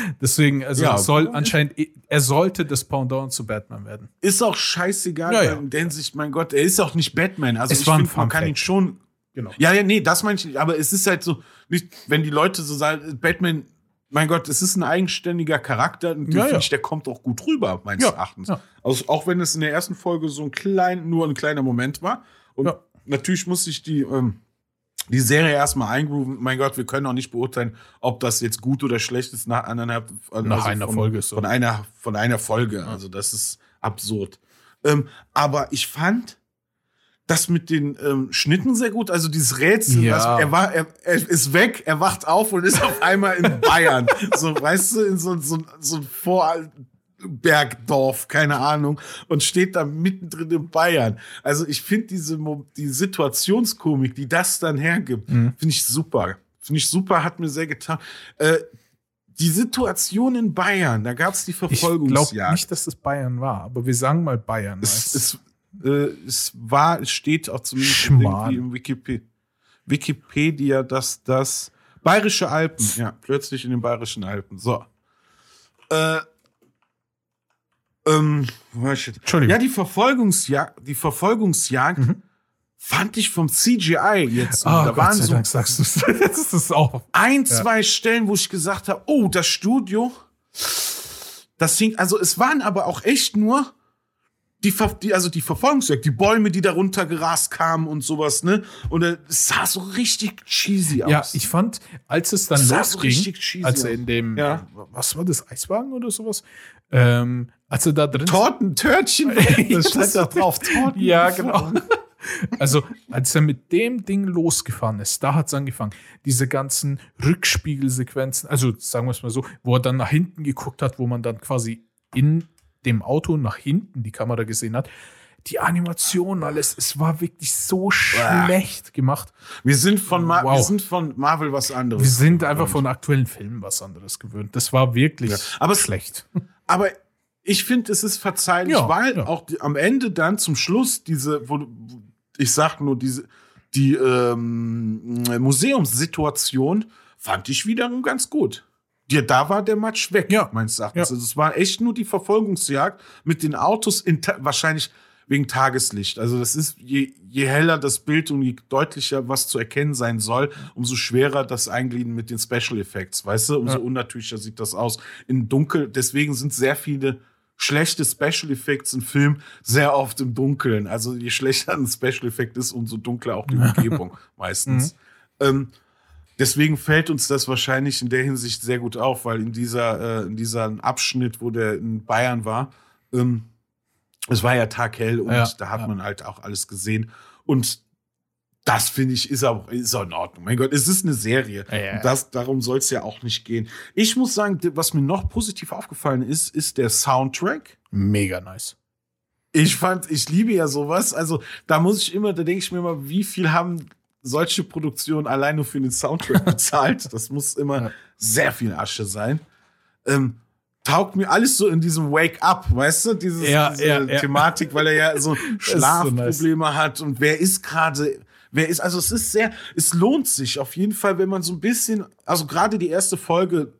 Speaker 1: Deswegen, also ja, soll anscheinend, er sollte das Pendant zu Batman werden.
Speaker 2: Ist auch scheißegal, ja, ja. in der Hinsicht, mein Gott, er ist auch nicht Batman. Also es ich finde, man kann ihn schon. Genau. Ja, ja, nee, das meine ich nicht. Aber es ist halt so, nicht, wenn die Leute so sagen, Batman, mein Gott, es ist ein eigenständiger Charakter und ja, ja. Ich, der kommt auch gut rüber, meines Erachtens. Also auch wenn es in der ersten Folge so ein klein, nur ein kleiner Moment war. Und natürlich muss ich die, ähm, die Serie erstmal eingrooven. Mein Gott, wir können auch nicht beurteilen, ob das jetzt gut oder schlecht ist nach anderthalb
Speaker 1: also nach einer
Speaker 2: von,
Speaker 1: Folge so.
Speaker 2: von einer von einer Folge. Also das ist absurd. Ähm, aber ich fand das mit den ähm, Schnitten sehr gut. Also dieses Rätsel, ja. was, er war, er, er ist weg, er wacht auf und ist auf einmal in Bayern. so, weißt du, in so, so, so ein Vor Bergdorf, keine Ahnung, und steht da mittendrin in Bayern. Also ich finde diese die Situationskomik, die das dann hergibt, mhm. finde ich super. Finde ich super, hat mir sehr getan. Äh, die Situation in Bayern, da gab es die Verfolgungsjagd. Ich glaube
Speaker 1: nicht, dass es Bayern war, aber wir sagen mal Bayern.
Speaker 2: Es, es, äh, es war, es steht auch zumindest Schmarrn. irgendwie im Wikipedia, Wikipedia, dass das Bayerische Alpen, ja, plötzlich in den Bayerischen Alpen. So. Äh, Ähm?
Speaker 1: Entschuldigung.
Speaker 2: Ja, die Verfolgungsjagd, die Verfolgungsjagd fand ich vom CGI jetzt.
Speaker 1: Ah,
Speaker 2: da
Speaker 1: Gott
Speaker 2: waren so
Speaker 1: Dank sagst du Das ist auch.
Speaker 2: ein, zwei Stellen, wo ich gesagt habe, oh, das Studio, das hing, also es waren aber auch echt nur die, Ver die also die Verfolgungsjagd, die Bäume, die da runtergerast kamen und sowas, ne? Und äh, es sah so richtig cheesy aus.
Speaker 1: Ja, ich fand, als es dann
Speaker 2: Das sah so
Speaker 1: losging,
Speaker 2: richtig cheesy
Speaker 1: als er
Speaker 2: aus.
Speaker 1: in dem,
Speaker 2: Ja.
Speaker 1: was war das, Eiswagen oder sowas? Ähm, als er da drin
Speaker 2: Torten, Törtchen, das stand da drauf, Torten.
Speaker 1: Ja, genau. Also, als er mit dem Ding losgefahren ist, da hat es angefangen. Diese ganzen Rückspiegelsequenzen, also sagen wir es mal so, wo er dann nach hinten geguckt hat, wo man dann quasi in dem Auto nach hinten die Kamera gesehen hat. Die Animation, alles, es war wirklich so schlecht gemacht.
Speaker 2: Wir sind von, Ma
Speaker 1: Wow.
Speaker 2: wir sind von Marvel was anderes.
Speaker 1: Wir sind einfach von aktuellen Filmen was anderes gewöhnt. Das war wirklich
Speaker 2: aber es-
Speaker 1: schlecht.
Speaker 2: Aber ich finde, es ist verzeihlich,
Speaker 1: Ja,
Speaker 2: weil
Speaker 1: ja.
Speaker 2: auch die, am Ende dann zum Schluss diese, wo, ich sag nur diese, die ähm, Museumssituation fand ich wiederum ganz gut. Ja, da war der Match weg,
Speaker 1: Ja.
Speaker 2: meines Erachtens.
Speaker 1: Ja.
Speaker 2: Also es war echt nur die Verfolgungsjagd mit den Autos in, wahrscheinlich wegen Tageslicht. Also das ist, je, je heller das Bild und je deutlicher was zu erkennen sein soll, umso schwerer das Einglieden mit den Special Effects, weißt du? Umso
Speaker 1: Ja.
Speaker 2: unnatürlicher sieht das aus. In Dunkel, deswegen sind sehr viele schlechte Special Effects im Film sehr oft im Dunkeln. Also je schlechter ein Special Effekt ist, umso dunkler auch die Umgebung meistens. Ähm, deswegen fällt uns das wahrscheinlich in der Hinsicht sehr gut auf, weil in dieser, äh, in diesem Abschnitt, wo der in Bayern war, ähm, es war ja taghell und
Speaker 1: Ja,
Speaker 2: da hat
Speaker 1: ja.
Speaker 2: man halt auch alles gesehen. Und das finde ich ist auch, ist auch in Ordnung. Mein Gott, es ist eine Serie.
Speaker 1: Ja, ja.
Speaker 2: Das, darum soll es ja auch nicht gehen. Ich muss sagen, was mir noch positiv aufgefallen ist, ist der Soundtrack.
Speaker 1: Mega nice.
Speaker 2: Ich fand, ich liebe ja sowas. Also da muss ich immer, da denke ich mir immer, wie viel haben solche Produktionen allein nur für den Soundtrack bezahlt? Das muss immer
Speaker 1: Ja.
Speaker 2: sehr viel Asche sein. Ähm, taugt mir alles so in diesem Wake Up, weißt du, Dieses,
Speaker 1: Ja,
Speaker 2: diese
Speaker 1: ja, ja.
Speaker 2: Thematik, weil er ja so
Speaker 1: so nice.
Speaker 2: Schlafprobleme hat und wer ist gerade, wer ist, also es ist sehr, es lohnt sich auf jeden Fall, wenn man so ein bisschen, also gerade die erste Folge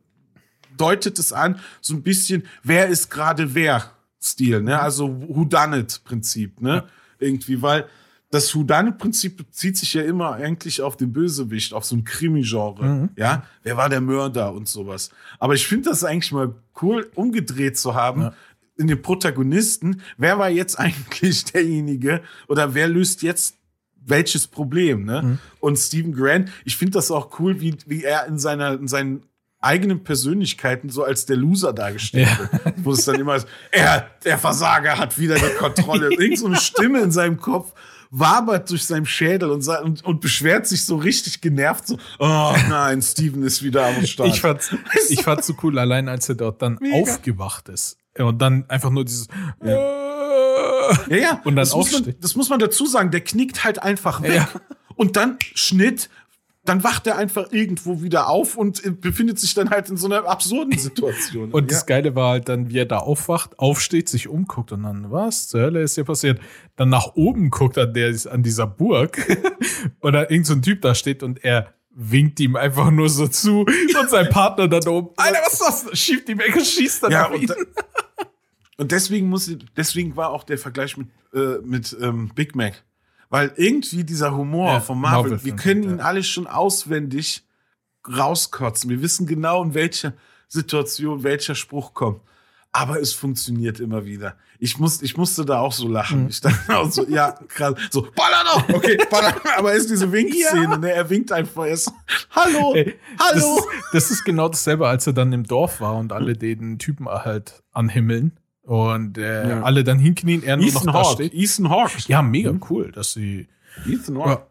Speaker 2: deutet es an, so ein bisschen, wer ist gerade wer Stil, ne? Also Whodunit-Prinzip, ne? Irgendwie, weil das Whodunit-Prinzip bezieht sich ja immer eigentlich auf den Bösewicht, auf so ein Krimi-Genre, ja? Wer war der Mörder und sowas. Aber ich finde das eigentlich mal cool, umgedreht zu haben.
Speaker 1: Ja.
Speaker 2: In den Protagonisten, wer war jetzt eigentlich derjenige oder wer löst jetzt welches Problem, ne? Und Stephen Grant, ich finde das auch cool, wie, wie er in seiner, in seinen eigenen Persönlichkeiten so als der Loser dargestellt
Speaker 1: Ja.
Speaker 2: wird. Wo es dann immer, ist, er, der Versager hat wieder die Kontrolle. Irgend so eine Stimme in seinem Kopf wabert durch seinen Schädel und, und, und beschwert sich so richtig genervt, so, oh nein, Steven ist wieder am Start.
Speaker 1: Ich fand's, ich fand's so cool, allein als er dort dann
Speaker 2: Mega.
Speaker 1: aufgewacht ist. Und dann einfach nur dieses.
Speaker 2: Ja, ja.
Speaker 1: Und dann
Speaker 2: das muss, man,
Speaker 1: aufsteht.
Speaker 2: das muss man dazu sagen. Der knickt halt einfach weg.
Speaker 1: Ja.
Speaker 2: Und dann Schnitt. Dann wacht er einfach irgendwo wieder auf und äh, befindet sich dann halt in so einer absurden Situation.
Speaker 1: Und
Speaker 2: ja.
Speaker 1: das Geile war halt dann, wie er da aufwacht, aufsteht, sich umguckt und dann, was zur Hölle ist hier passiert? Dann nach oben guckt an, der, an dieser Burg und da irgend so ein Typ da steht und er winkt ihm einfach nur so zu und sein Partner da oben, Alter, was ist das? Schiebt ihm weg und schießt dann
Speaker 2: ja,
Speaker 1: auf ihn.
Speaker 2: Und, deswegen muss deswegen war auch der Vergleich mit, äh, mit ähm, Big Mac. Weil irgendwie dieser Humor
Speaker 1: Ja,
Speaker 2: von Marvel,
Speaker 1: Marvel-Film,
Speaker 2: wir können ihn
Speaker 1: ja.
Speaker 2: alle schon auswendig rauskotzen. Wir wissen genau, in welcher Situation welcher Spruch kommt. Aber es funktioniert immer wieder. Ich, muss, ich musste da auch so lachen.
Speaker 1: Mhm.
Speaker 2: Ich dachte auch so, ja, krass. So, baller noch! Okay, baller. Aber ist diese Winkszene, ne? Er winkt einfach erst. Hallo!
Speaker 1: Ey,
Speaker 2: Hallo!
Speaker 1: Das, das ist genau dasselbe, als er dann im Dorf war und alle den Typen halt anhimmeln und äh,
Speaker 2: Ja.
Speaker 1: alle dann hinknien, er nur noch
Speaker 2: Ethan
Speaker 1: da steht.
Speaker 2: Ethan Hawke.
Speaker 1: Ja, mega cool, dass sie.
Speaker 2: Ethan Hawke.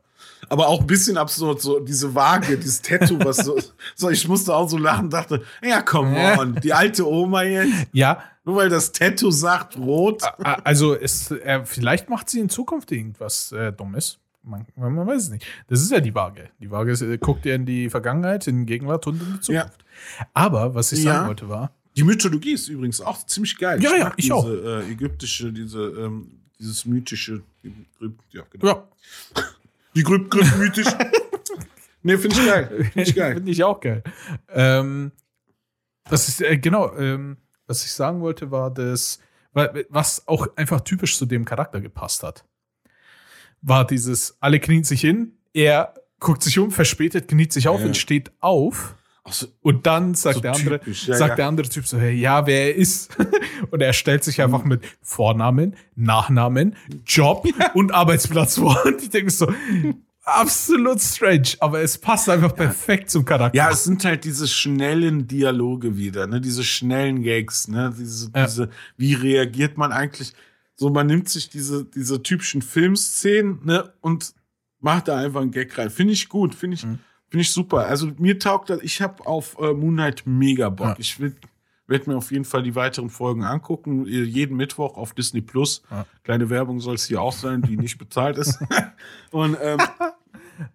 Speaker 2: Aber auch ein bisschen absurd, so diese Waage, dieses Tattoo, was so, so, ich musste auch so lachen, dachte, ja, come
Speaker 1: Ja.
Speaker 2: on, die alte Oma jetzt,
Speaker 1: Ja,
Speaker 2: nur weil das Tattoo sagt rot.
Speaker 1: also es, äh, vielleicht macht sie in Zukunft irgendwas äh, Dummes. Man, man weiß es nicht. Das ist ja die Waage. Die Waage ist, äh, guckt ja in die Vergangenheit, in die Gegenwart und in die Zukunft. Aber was ich
Speaker 2: Ja.
Speaker 1: sagen wollte war,
Speaker 2: Die Mythologie ist übrigens auch ziemlich geil.
Speaker 1: Ja, ja,
Speaker 2: mag
Speaker 1: ich
Speaker 2: diese,
Speaker 1: auch.
Speaker 2: Äh, ägyptische, diese, ähm, dieses mythische, ja, genau.
Speaker 1: ja,
Speaker 2: Die Grüb, Grüb, mythisch. nee, finde ich geil. Finde ich geil.
Speaker 1: Finde ich auch geil. Ähm, was ich, äh, genau, ähm, was ich sagen wollte, war, dass, was auch einfach typisch zu dem Charakter gepasst hat, war dieses, alle knien sich hin, er guckt sich um, verspätet, kniet sich auf
Speaker 2: Ja.
Speaker 1: und steht auf.
Speaker 2: So,
Speaker 1: Und dann sagt
Speaker 2: So
Speaker 1: der andere,
Speaker 2: typisch, ja,
Speaker 1: sagt
Speaker 2: ja.
Speaker 1: der andere Typ so, hey, ja, wer er ist. und er stellt sich einfach
Speaker 2: Mhm.
Speaker 1: mit Vornamen, Nachnamen, Job und Arbeitsplatz vor. Und ich denke so, absolut strange, aber es passt einfach perfekt zum Charakter.
Speaker 2: Ja, es sind halt diese schnellen Dialoge wieder, ne? Diese schnellen Gags, ne? Diese, diese, wie reagiert man eigentlich? So, man nimmt sich diese, diese typischen Filmszenen, ne? Und macht da einfach einen Gag rein. Finde ich gut, finde ich,
Speaker 1: Mhm.
Speaker 2: Finde ich super. Also mir taugt das, ich habe auf äh, Moonlight mega Bock.
Speaker 1: Ja.
Speaker 2: Ich will werde mir auf jeden Fall die weiteren Folgen angucken. Äh, Jeden Mittwoch auf Disney Plus.
Speaker 1: Ja.
Speaker 2: Kleine Werbung soll es hier auch sein, die nicht bezahlt ist. Und ähm,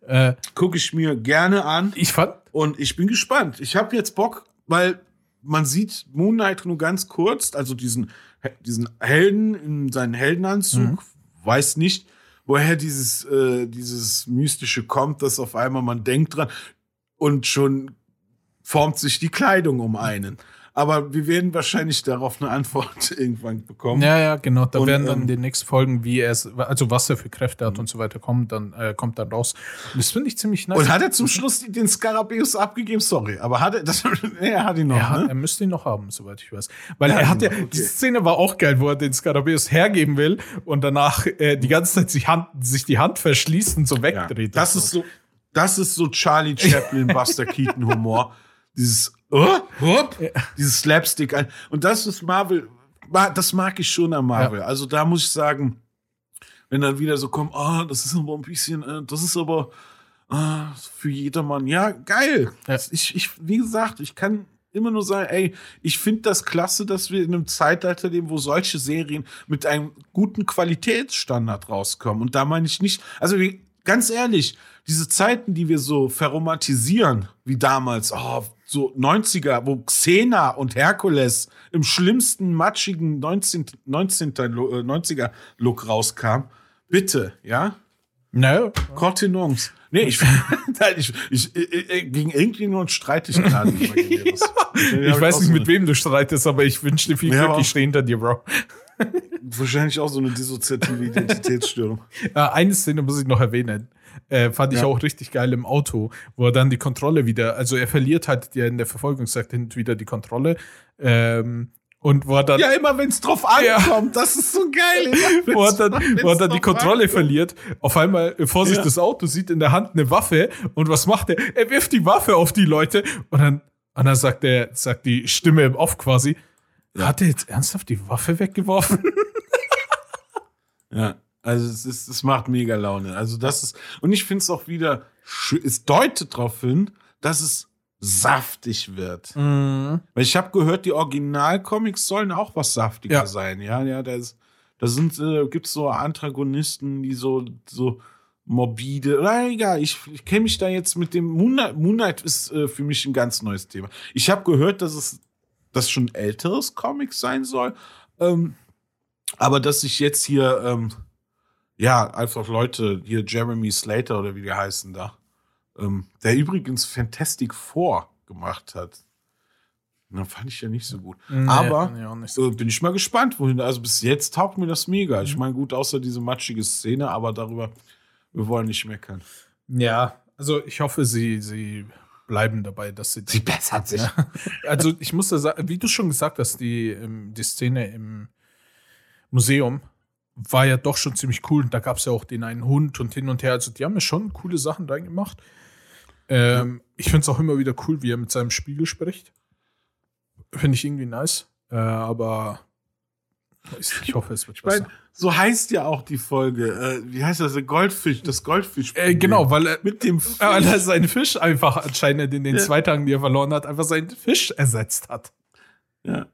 Speaker 1: Äh,
Speaker 2: gucke ich mir gerne an.
Speaker 1: ich fand,
Speaker 2: Und ich bin gespannt. Ich habe jetzt Bock, weil man sieht Moonlight nur ganz kurz, also diesen, diesen Helden in seinen Heldenanzug,
Speaker 1: Mhm.
Speaker 2: weiß nicht, woher dieses, äh, dieses Mystische kommt, dass auf einmal man denkt dran und schon formt sich die Kleidung um einen. Aber wir werden wahrscheinlich darauf eine Antwort irgendwann bekommen.
Speaker 1: ja, ja, genau, da
Speaker 2: Und,
Speaker 1: werden dann
Speaker 2: ähm,
Speaker 1: in den nächsten Folgen, wie er es, also was er für Kräfte hat und so weiter, kommt dann, äh, kommt dann raus. Das finde ich ziemlich nice.
Speaker 2: Und hat er zum Schluss den Skarabäus abgegeben? Sorry, aber hat er das? nee, er hat ihn noch.
Speaker 1: Er, hat,
Speaker 2: ne?
Speaker 1: er müsste ihn noch haben, soweit ich weiß. Weil
Speaker 2: Ja,
Speaker 1: er hat ja,
Speaker 2: genau, okay.
Speaker 1: die Szene war auch geil, wo er den Skarabäus hergeben will und danach äh, die ganze Zeit sich, Hand, sich die Hand verschließt und so
Speaker 2: Ja,
Speaker 1: wegdreht.
Speaker 2: das
Speaker 1: und
Speaker 2: ist so, das ist so Charlie Chaplin, Buster Keaton Humor. Dieses, oh, hopp, dieses Slapstick. Und das ist Marvel, ma- das mag ich schon an Marvel. Also da muss ich sagen, wenn dann wieder so kommt, ah, das ist aber ein bisschen, äh, das ist aber ah, für jedermann. Ja, geil.
Speaker 1: Ja.
Speaker 2: Ich, ich, wie gesagt, ich kann immer nur sagen, ey, ich finde das klasse, dass wir in einem Zeitalter leben, wo solche Serien mit einem guten Qualitätsstandard rauskommen. Und da meine ich nicht, also ganz ehrlich, diese Zeiten, die wir so verromantisieren, wie damals, oh, so 90er, wo Xena und Herkules im schlimmsten matschigen 19, 19. Lo- äh, 90er Look rauskam, bitte, ja?
Speaker 1: Naja,
Speaker 2: Cortinons. Nee, ich, ich, ich, ich, ich gegen irgendjemanden streite ich gerade. imaginäres.
Speaker 1: ich weiß nicht, mit wem du streitest, aber ich wünsche dir viel
Speaker 2: Ja,
Speaker 1: Glück, ich stehe hinter dir, Bro.
Speaker 2: Wahrscheinlich auch so eine dissoziative Identitätsstörung.
Speaker 1: Äh, eine Szene muss ich noch erwähnen. Äh, fand ich
Speaker 2: Ja.
Speaker 1: auch richtig geil im Auto, wo er dann die Kontrolle wieder, also er verliert halt ja in der Verfolgungsjagd hin und wieder die Kontrolle. Ähm, und wo er dann,
Speaker 2: Ja, immer wenn es drauf ankommt, das ist so geil. Immer
Speaker 1: wo er dann,
Speaker 2: wenn's
Speaker 1: wo er dann die Kontrolle
Speaker 2: ankommt.
Speaker 1: verliert, auf einmal äh, vor sich
Speaker 2: Ja.
Speaker 1: das Auto, sieht in der Hand eine Waffe und was macht er? Er wirft die Waffe auf die Leute und dann, und dann sagt er, sagt die Stimme im Off quasi,
Speaker 2: Ja.
Speaker 1: hat er jetzt ernsthaft die Waffe weggeworfen?
Speaker 2: Ja, also es ist, es macht mega Laune. Also das ist, und ich finde es auch wieder, es deutet darauf hin, dass es saftig wird.
Speaker 1: Mhm.
Speaker 2: Weil ich habe gehört, die Originalcomics sollen auch was saftiger
Speaker 1: Ja.
Speaker 2: sein. Ja, ja, da ist, da sind, äh, gibt's so Antagonisten, die so, so morbide, na egal, ich, ich kenne mich da jetzt mit dem Moonlight, Moonlight ist äh, für mich ein ganz neues Thema. Ich habe gehört, dass es das schon älteres Comic sein soll, ähm, aber dass sich jetzt hier, ähm, ja, einfach Leute, hier Jeremy Slater oder wie die heißen da, ähm, der übrigens Fantastic Four gemacht hat. Na, fand ich ja nicht so gut. Aber
Speaker 1: Nee, ja, nicht so.
Speaker 2: äh, bin ich mal gespannt, wohin. Also bis jetzt taugt mir das mega.
Speaker 1: Mhm.
Speaker 2: Ich meine, gut, außer diese matschige Szene, aber darüber, wir wollen nicht meckern.
Speaker 1: Ja, also ich hoffe, sie, sie bleiben dabei, dass sie.
Speaker 2: Sie bessert sich.
Speaker 1: Ja. Also ich muss da sagen, wie du schon gesagt hast, die, ähm, die Szene im Museum war ja doch schon ziemlich cool. Da gab es ja auch den einen Hund und hin und her. Also die haben ja schon coole Sachen reingemacht. Ähm, Ich finde es auch immer wieder cool, wie er mit seinem Spiegel spricht. Finde ich irgendwie nice. Äh, aber ich hoffe, es wird
Speaker 2: Ich
Speaker 1: besser.
Speaker 2: So heißt ja auch die Folge. Äh, wie heißt das? Goldfisch, das Goldfisch.
Speaker 1: Äh, genau, weil er,
Speaker 2: Mit dem Fisch.
Speaker 1: weil er seinen Fisch einfach anscheinend in den
Speaker 2: Ja.
Speaker 1: zwei Tagen, die er verloren hat, einfach seinen Fisch ersetzt hat.
Speaker 2: Ja.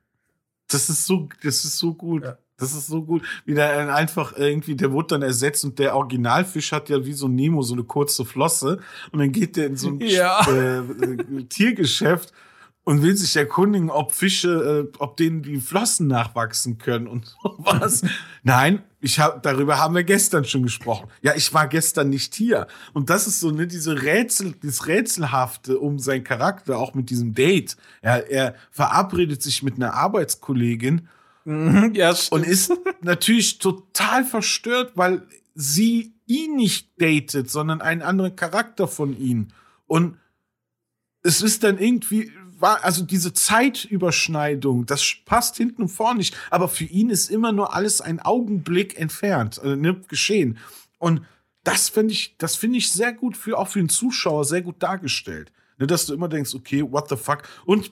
Speaker 2: Das ist so, das ist so gut.
Speaker 1: Ja.
Speaker 2: Das ist so gut. Wie der einfach irgendwie, der wurde dann ersetzt und der Originalfisch hat ja wie so Nemo so eine kurze Flosse und dann geht der in so ein
Speaker 1: Ja.
Speaker 2: äh, äh, Tiergeschäft und will sich erkundigen, ob Fische, äh, ob denen die Flossen nachwachsen können und sowas. Nein, ich hab, darüber haben wir gestern schon gesprochen. Ja, ich war gestern nicht hier. Und das ist so, ne, diese Rätsel, das Rätselhafte um seinen Charakter, auch mit diesem Date. Ja, er verabredet sich mit einer Arbeitskollegin
Speaker 1: Mhm, ja,
Speaker 2: und ist natürlich total verstört, weil sie ihn nicht datet, sondern einen anderen Charakter von ihm. Und es ist dann irgendwie, war, also diese Zeitüberschneidung, das passt hinten und vorne nicht. Aber für ihn ist immer nur alles ein Augenblick entfernt, äh, ne, geschehen. Und das finde ich, das finde ich sehr gut für, auch für den Zuschauer sehr gut dargestellt. Ne, dass du immer denkst, okay, what the fuck? Und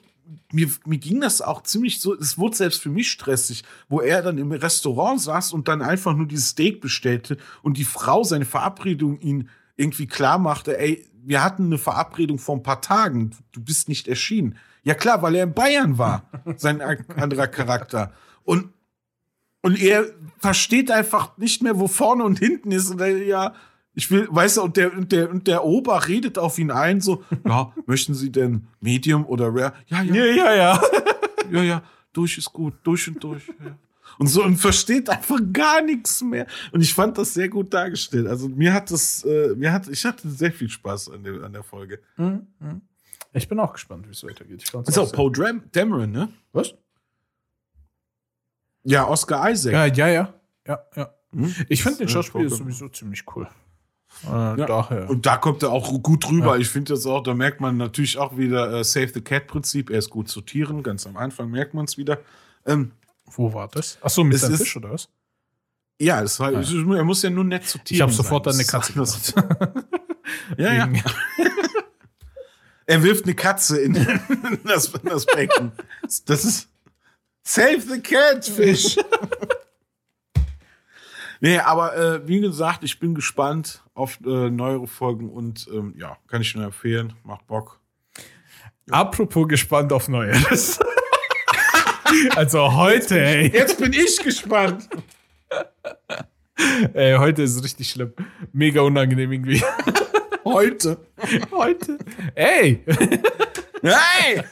Speaker 2: mir, mir ging das auch ziemlich so, es wurde selbst für mich stressig, wo er dann im Restaurant saß und dann einfach nur dieses Steak bestellte und die Frau seine Verabredung ihn irgendwie klar machte, ey, wir hatten eine Verabredung vor ein paar Tagen, du bist nicht erschienen. Ja klar, weil er in Bayern war, sein anderer Charakter. Und, und er versteht einfach nicht mehr, wo vorne und hinten ist. Und er, ja, ich will, weißt du, und der, und der, und der Ober redet auf ihn ein, so, ja, möchten Sie denn Medium oder Rare?
Speaker 1: Ja, ja. Ja, ja, ja.
Speaker 2: ja, ja, durch ist gut, durch und durch. Ja. Und so und versteht einfach gar nichts mehr. Und ich fand das sehr gut dargestellt. Also mir hat das, äh, mir hat, ich hatte sehr viel Spaß an der, an der Folge. Mhm.
Speaker 1: Ich bin auch gespannt, wie es weitergeht. Ich
Speaker 2: ist auch Poe Dameron, ne?
Speaker 1: Was?
Speaker 2: Ja, Oscar Isaac.
Speaker 1: Ja, ja, ja. ja, ja. Hm? Ich finde den Schauspieler sowieso ziemlich cool.
Speaker 2: Äh, ja. daher. Und da kommt er auch gut rüber. Ja. Ich finde das auch, da merkt man natürlich auch wieder äh, Save the Cat-Prinzip. Er ist gut zu Tieren. Ganz am Anfang merkt man es wieder. Ähm,
Speaker 1: Wo war das? Achso, mit dem Fisch oder was?
Speaker 2: Ja, das war, ah, er muss ja nur nett zu Tieren
Speaker 1: Ich habe sofort eine Katze
Speaker 2: gesagt. ja, ja. er wirft eine Katze in, das, in das Becken. Das ist Save the Catfish. Nee, aber äh, wie gesagt, ich bin gespannt auf äh, neuere Folgen und ähm, ja, kann ich nur empfehlen. Macht Bock.
Speaker 1: Apropos gespannt auf Neues. Also heute, ey.
Speaker 2: Jetzt bin ich gespannt.
Speaker 1: ey, heute ist richtig schlimm. Mega unangenehm irgendwie.
Speaker 2: Heute.
Speaker 1: Heute. Ey.
Speaker 2: Hey!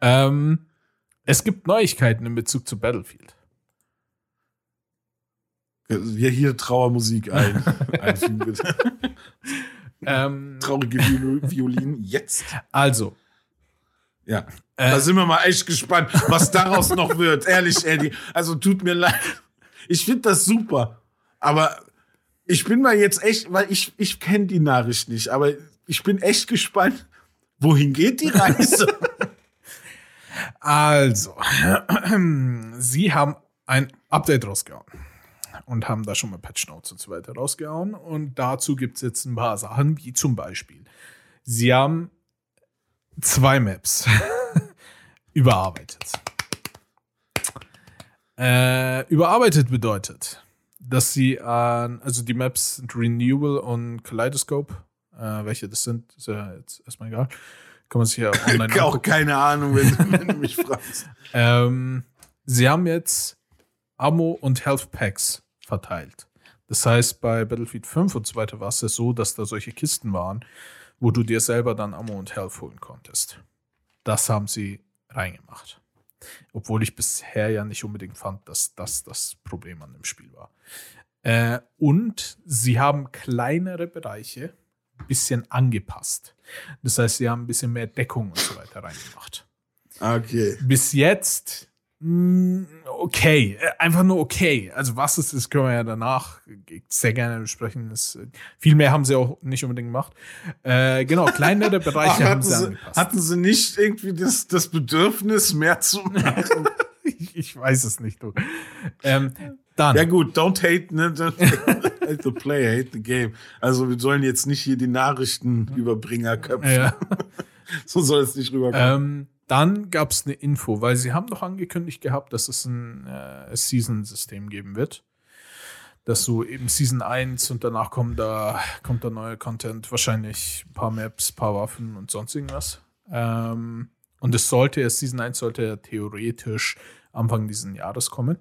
Speaker 1: ähm, es gibt Neuigkeiten in Bezug zu Battlefield.
Speaker 2: Ja, hier Trauermusik ein, einfügen, bitte.
Speaker 1: Ähm,
Speaker 2: Traurige Violinen jetzt.
Speaker 1: Also.
Speaker 2: Ja. Äh, da sind wir mal echt gespannt, was daraus noch wird. Ehrlich, Eddie. Also tut mir leid. Ich finde das super. Aber ich bin mal jetzt echt, weil ich, ich kenne die Nachricht nicht, aber ich bin echt gespannt, wohin geht die Reise?
Speaker 1: also, sie haben ein Update rausgehauen und haben da schon mal Patch Notes und so weiter rausgehauen. Und dazu gibt es jetzt ein paar Sachen, wie zum Beispiel, sie haben zwei Maps überarbeitet. Äh, überarbeitet bedeutet, dass sie an, also die Maps sind Renewal und Kaleidoscope. Äh, welche das sind, ist ja jetzt erstmal egal. Kann man sich ja
Speaker 2: online Auch keine Ahnung, wenn, wenn du mich fragst.
Speaker 1: Ähm, sie haben jetzt Ammo und Health Packs verteilt. Das heißt, bei Battlefield 5 und so weiter war es ja so, dass da solche Kisten waren, wo du dir selber dann Ammo und Health holen konntest. Das haben sie reingemacht. Obwohl ich bisher ja nicht unbedingt fand, dass das das Problem an dem Spiel war. Äh, und sie haben kleinere Bereiche ein bisschen angepasst. Das heißt, sie haben ein bisschen mehr Deckung und so weiter reingemacht.
Speaker 2: Okay.
Speaker 1: Bis jetzt okay, äh, einfach nur okay. Also was es ist, können wir ja danach sehr gerne besprechen. Das, äh, viel mehr haben sie auch nicht unbedingt gemacht. Äh, genau, kleinere Bereiche Ach, haben sie,
Speaker 2: sie angepasst. Hatten sie nicht irgendwie das, das Bedürfnis, mehr zu machen?
Speaker 1: ich, ich, weiß es nicht, du. Ähm, dann.
Speaker 2: Ja gut, don't hate, ne? Don't hate the player, hate the game. Also wir sollen jetzt nicht hier die Nachrichtenüberbringer köpfen. Ja. so soll es nicht rüberkommen.
Speaker 1: Ähm, dann gab es eine Info, weil sie haben doch angekündigt gehabt, dass es ein äh, Season-System geben wird. Dass so eben Season 1 und danach kommt da, kommt da neuer Content, wahrscheinlich ein paar Maps, ein paar Waffen und sonst irgendwas. Ähm, und es sollte, Season 1 sollte ja theoretisch Anfang dieses Jahres kommen.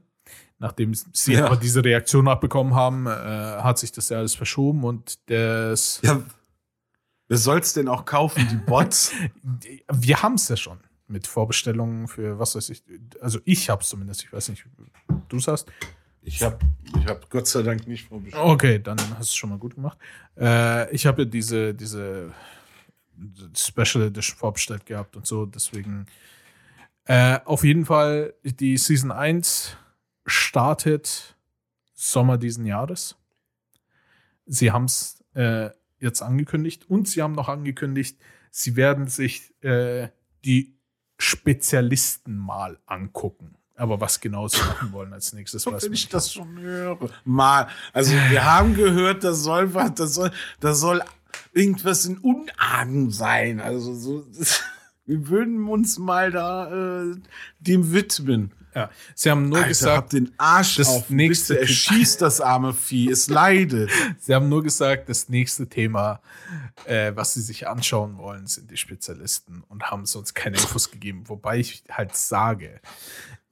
Speaker 1: Nachdem sie ja. aber diese Reaktion abbekommen haben, äh, hat sich das ja alles verschoben und das.
Speaker 2: Ja, wer soll es denn auch kaufen? Die Bots?
Speaker 1: Wir haben es ja schon mit Vorbestellungen für was weiß ich. Also ich habe es zumindest, ich weiß nicht, du sagst.
Speaker 2: Ich habe ich hab Gott sei Dank nicht vorbestellt.
Speaker 1: Okay, dann hast du es schon mal gut gemacht. Äh, ich habe ja diese, diese Special Edition vorbestellt gehabt und so, deswegen Äh, auf jeden Fall, die Season 1 startet Sommer diesen Jahres. Sie haben es äh, jetzt angekündigt und sie haben noch angekündigt, sie werden sich äh, die Spezialisten mal angucken. Aber was genau sie machen wollen als nächstes, weiß
Speaker 2: Wenn ich das schon höre. Mal. Also, wir haben gehört, das soll was, das soll, das soll irgendwas in Unarten sein. Also, so, wir würden uns mal da äh, dem widmen.
Speaker 1: Ja, sie haben nur
Speaker 2: Alter,
Speaker 1: gesagt,
Speaker 2: hab den Arsch
Speaker 1: das
Speaker 2: auf.
Speaker 1: nächste
Speaker 2: Bitte, schießt das arme Vieh. Es leidet.
Speaker 1: Sie haben nur gesagt, das nächste Thema, äh, was sie sich anschauen wollen, sind die Spezialisten und haben sonst keine Infos gegeben. Wobei ich halt sage,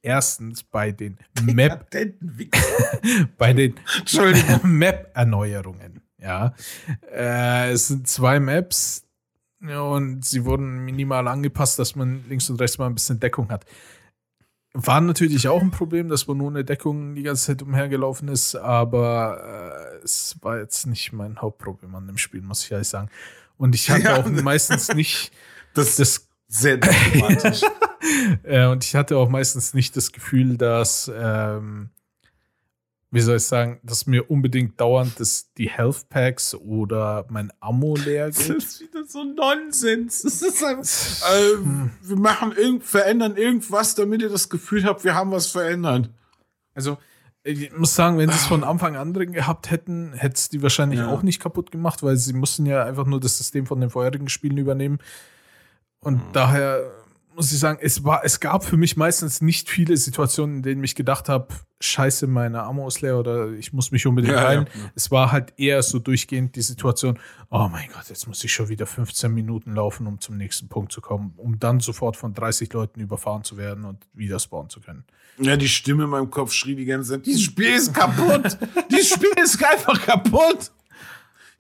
Speaker 1: erstens bei den Map, bei den
Speaker 2: Entschuldigung.
Speaker 1: Map-Erneuerungen, ja. Äh, es sind zwei Maps und sie wurden minimal angepasst, dass man links und rechts mal ein bisschen Deckung hat. War natürlich auch ein Problem, dass man nur eine Deckung die ganze Zeit umhergelaufen ist, aber äh, es war jetzt nicht mein Hauptproblem an dem Spiel, muss ich ehrlich sagen. Und ich hatte
Speaker 2: Ja.
Speaker 1: auch meistens nicht
Speaker 2: Das
Speaker 1: das
Speaker 2: sehr diplomatisch.
Speaker 1: äh, und ich hatte auch meistens nicht das Gefühl, dass, ähm, wie soll ich sagen, dass mir unbedingt dauernd das, die Health Packs oder mein Ammo leer
Speaker 2: Das
Speaker 1: geht.
Speaker 2: ist wieder so Nonsens. Das ist einfach, äh, wir machen irgend, verändern irgendwas, damit ihr das Gefühl habt, wir haben was verändert.
Speaker 1: Also, ich muss sagen, wenn sie es von Anfang an drin gehabt hätten, hätte es die wahrscheinlich
Speaker 2: Ja.
Speaker 1: auch nicht kaputt gemacht, weil sie mussten ja einfach nur das System von den vorherigen Spielen übernehmen. Und daher muss ich sagen, es war, es gab für mich meistens nicht viele Situationen, in denen ich gedacht habe, scheiße, meine Ammo ist leer oder ich muss mich unbedingt
Speaker 2: Ja,
Speaker 1: rein.
Speaker 2: ja.
Speaker 1: Es war halt eher so durchgehend die Situation, oh mein Gott, jetzt muss ich schon wieder 15 Minuten laufen, um zum nächsten Punkt zu kommen, um dann sofort von 30 Leuten überfahren zu werden und wieder spawnen zu können.
Speaker 2: Ja, die Stimme in meinem Kopf schrie die ganze Zeit, dieses Spiel ist kaputt. dieses Spiel ist einfach kaputt.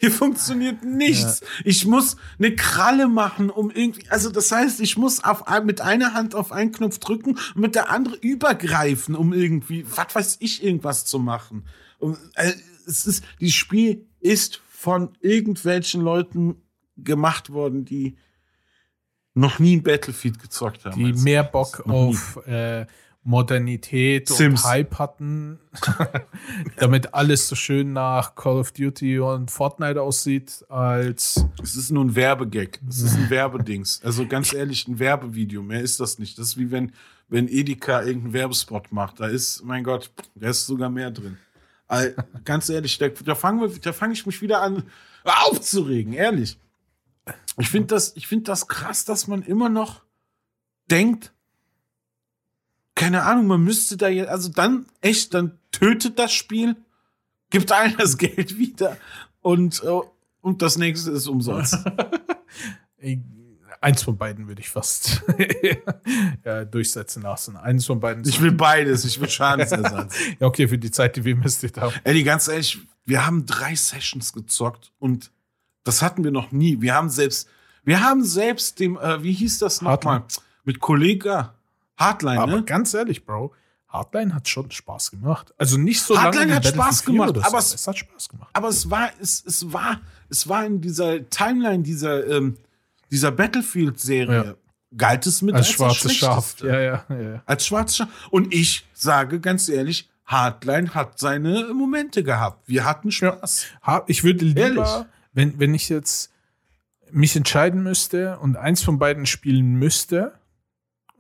Speaker 2: Hier funktioniert nichts. Ich muss eine Kralle machen, um irgendwie, also das heißt, ich muss auf, mit einer Hand auf einen Knopf drücken und mit der anderen übergreifen, um irgendwie, was weiß ich, irgendwas zu machen. Und, äh, es ist, dieses Spiel ist von irgendwelchen Leuten gemacht worden, die noch nie ein Battlefield gezockt haben.
Speaker 1: die
Speaker 2: Also,
Speaker 1: mehr Bock auf äh, Modernität
Speaker 2: Sims.
Speaker 1: und Hype hatten, damit alles so schön nach Call of Duty und Fortnite aussieht, als
Speaker 2: Es ist nur ein Werbegag. Es ist ein Werbedings. Also ganz ehrlich, ein Werbevideo. Mehr ist das nicht. Das ist wie wenn, wenn Edeka irgendeinen Werbespot macht. Da ist, mein Gott, da ist sogar mehr drin. Ganz ehrlich, da, da fange fang ich mich wieder an aufzuregen, ehrlich. Ich finde das, ich find das krass, dass man immer noch denkt, keine Ahnung, man müsste da jetzt, also dann echt, dann tötet das Spiel, gibt allen das Geld wieder und, äh, und das nächste ist umsonst.
Speaker 1: eins von beiden würde ich fast ja, durchsetzen lassen. Eins von beiden.
Speaker 2: Ich will beides, ich will Schadensersatz.
Speaker 1: ja, okay, für die Zeit, die wir investiert haben.
Speaker 2: Eddie, ganz ehrlich, wir haben drei Sessions gezockt und das hatten wir noch nie. Wir haben selbst, wir haben selbst dem, äh, wie hieß das nochmal? Mit Kollega Hardline,
Speaker 1: Aber
Speaker 2: ne?
Speaker 1: ganz ehrlich, Bro, Hardline hat schon Spaß gemacht. Also nicht so
Speaker 2: Hardline
Speaker 1: lange
Speaker 2: hat Spaß
Speaker 1: 4
Speaker 2: gemacht,
Speaker 1: oder so,
Speaker 2: aber es-
Speaker 1: es hat Spaß gemacht.
Speaker 2: Aber es war, es, es war, es war in dieser Timeline dieser, ähm, dieser Battlefield-Serie.
Speaker 1: Ja.
Speaker 2: Galt es mit
Speaker 1: Als
Speaker 2: das
Speaker 1: schwarzes Schaf. Ja, ja, ja. ja.
Speaker 2: Als schwarzes Schaf. Und ich sage ganz ehrlich, Hardline hat seine Momente gehabt. Wir hatten Spaß.
Speaker 1: Ha- Ich würde lieber,
Speaker 2: Ehrlich?
Speaker 1: wenn, wenn ich jetzt mich entscheiden müsste und eins von beiden spielen müsste,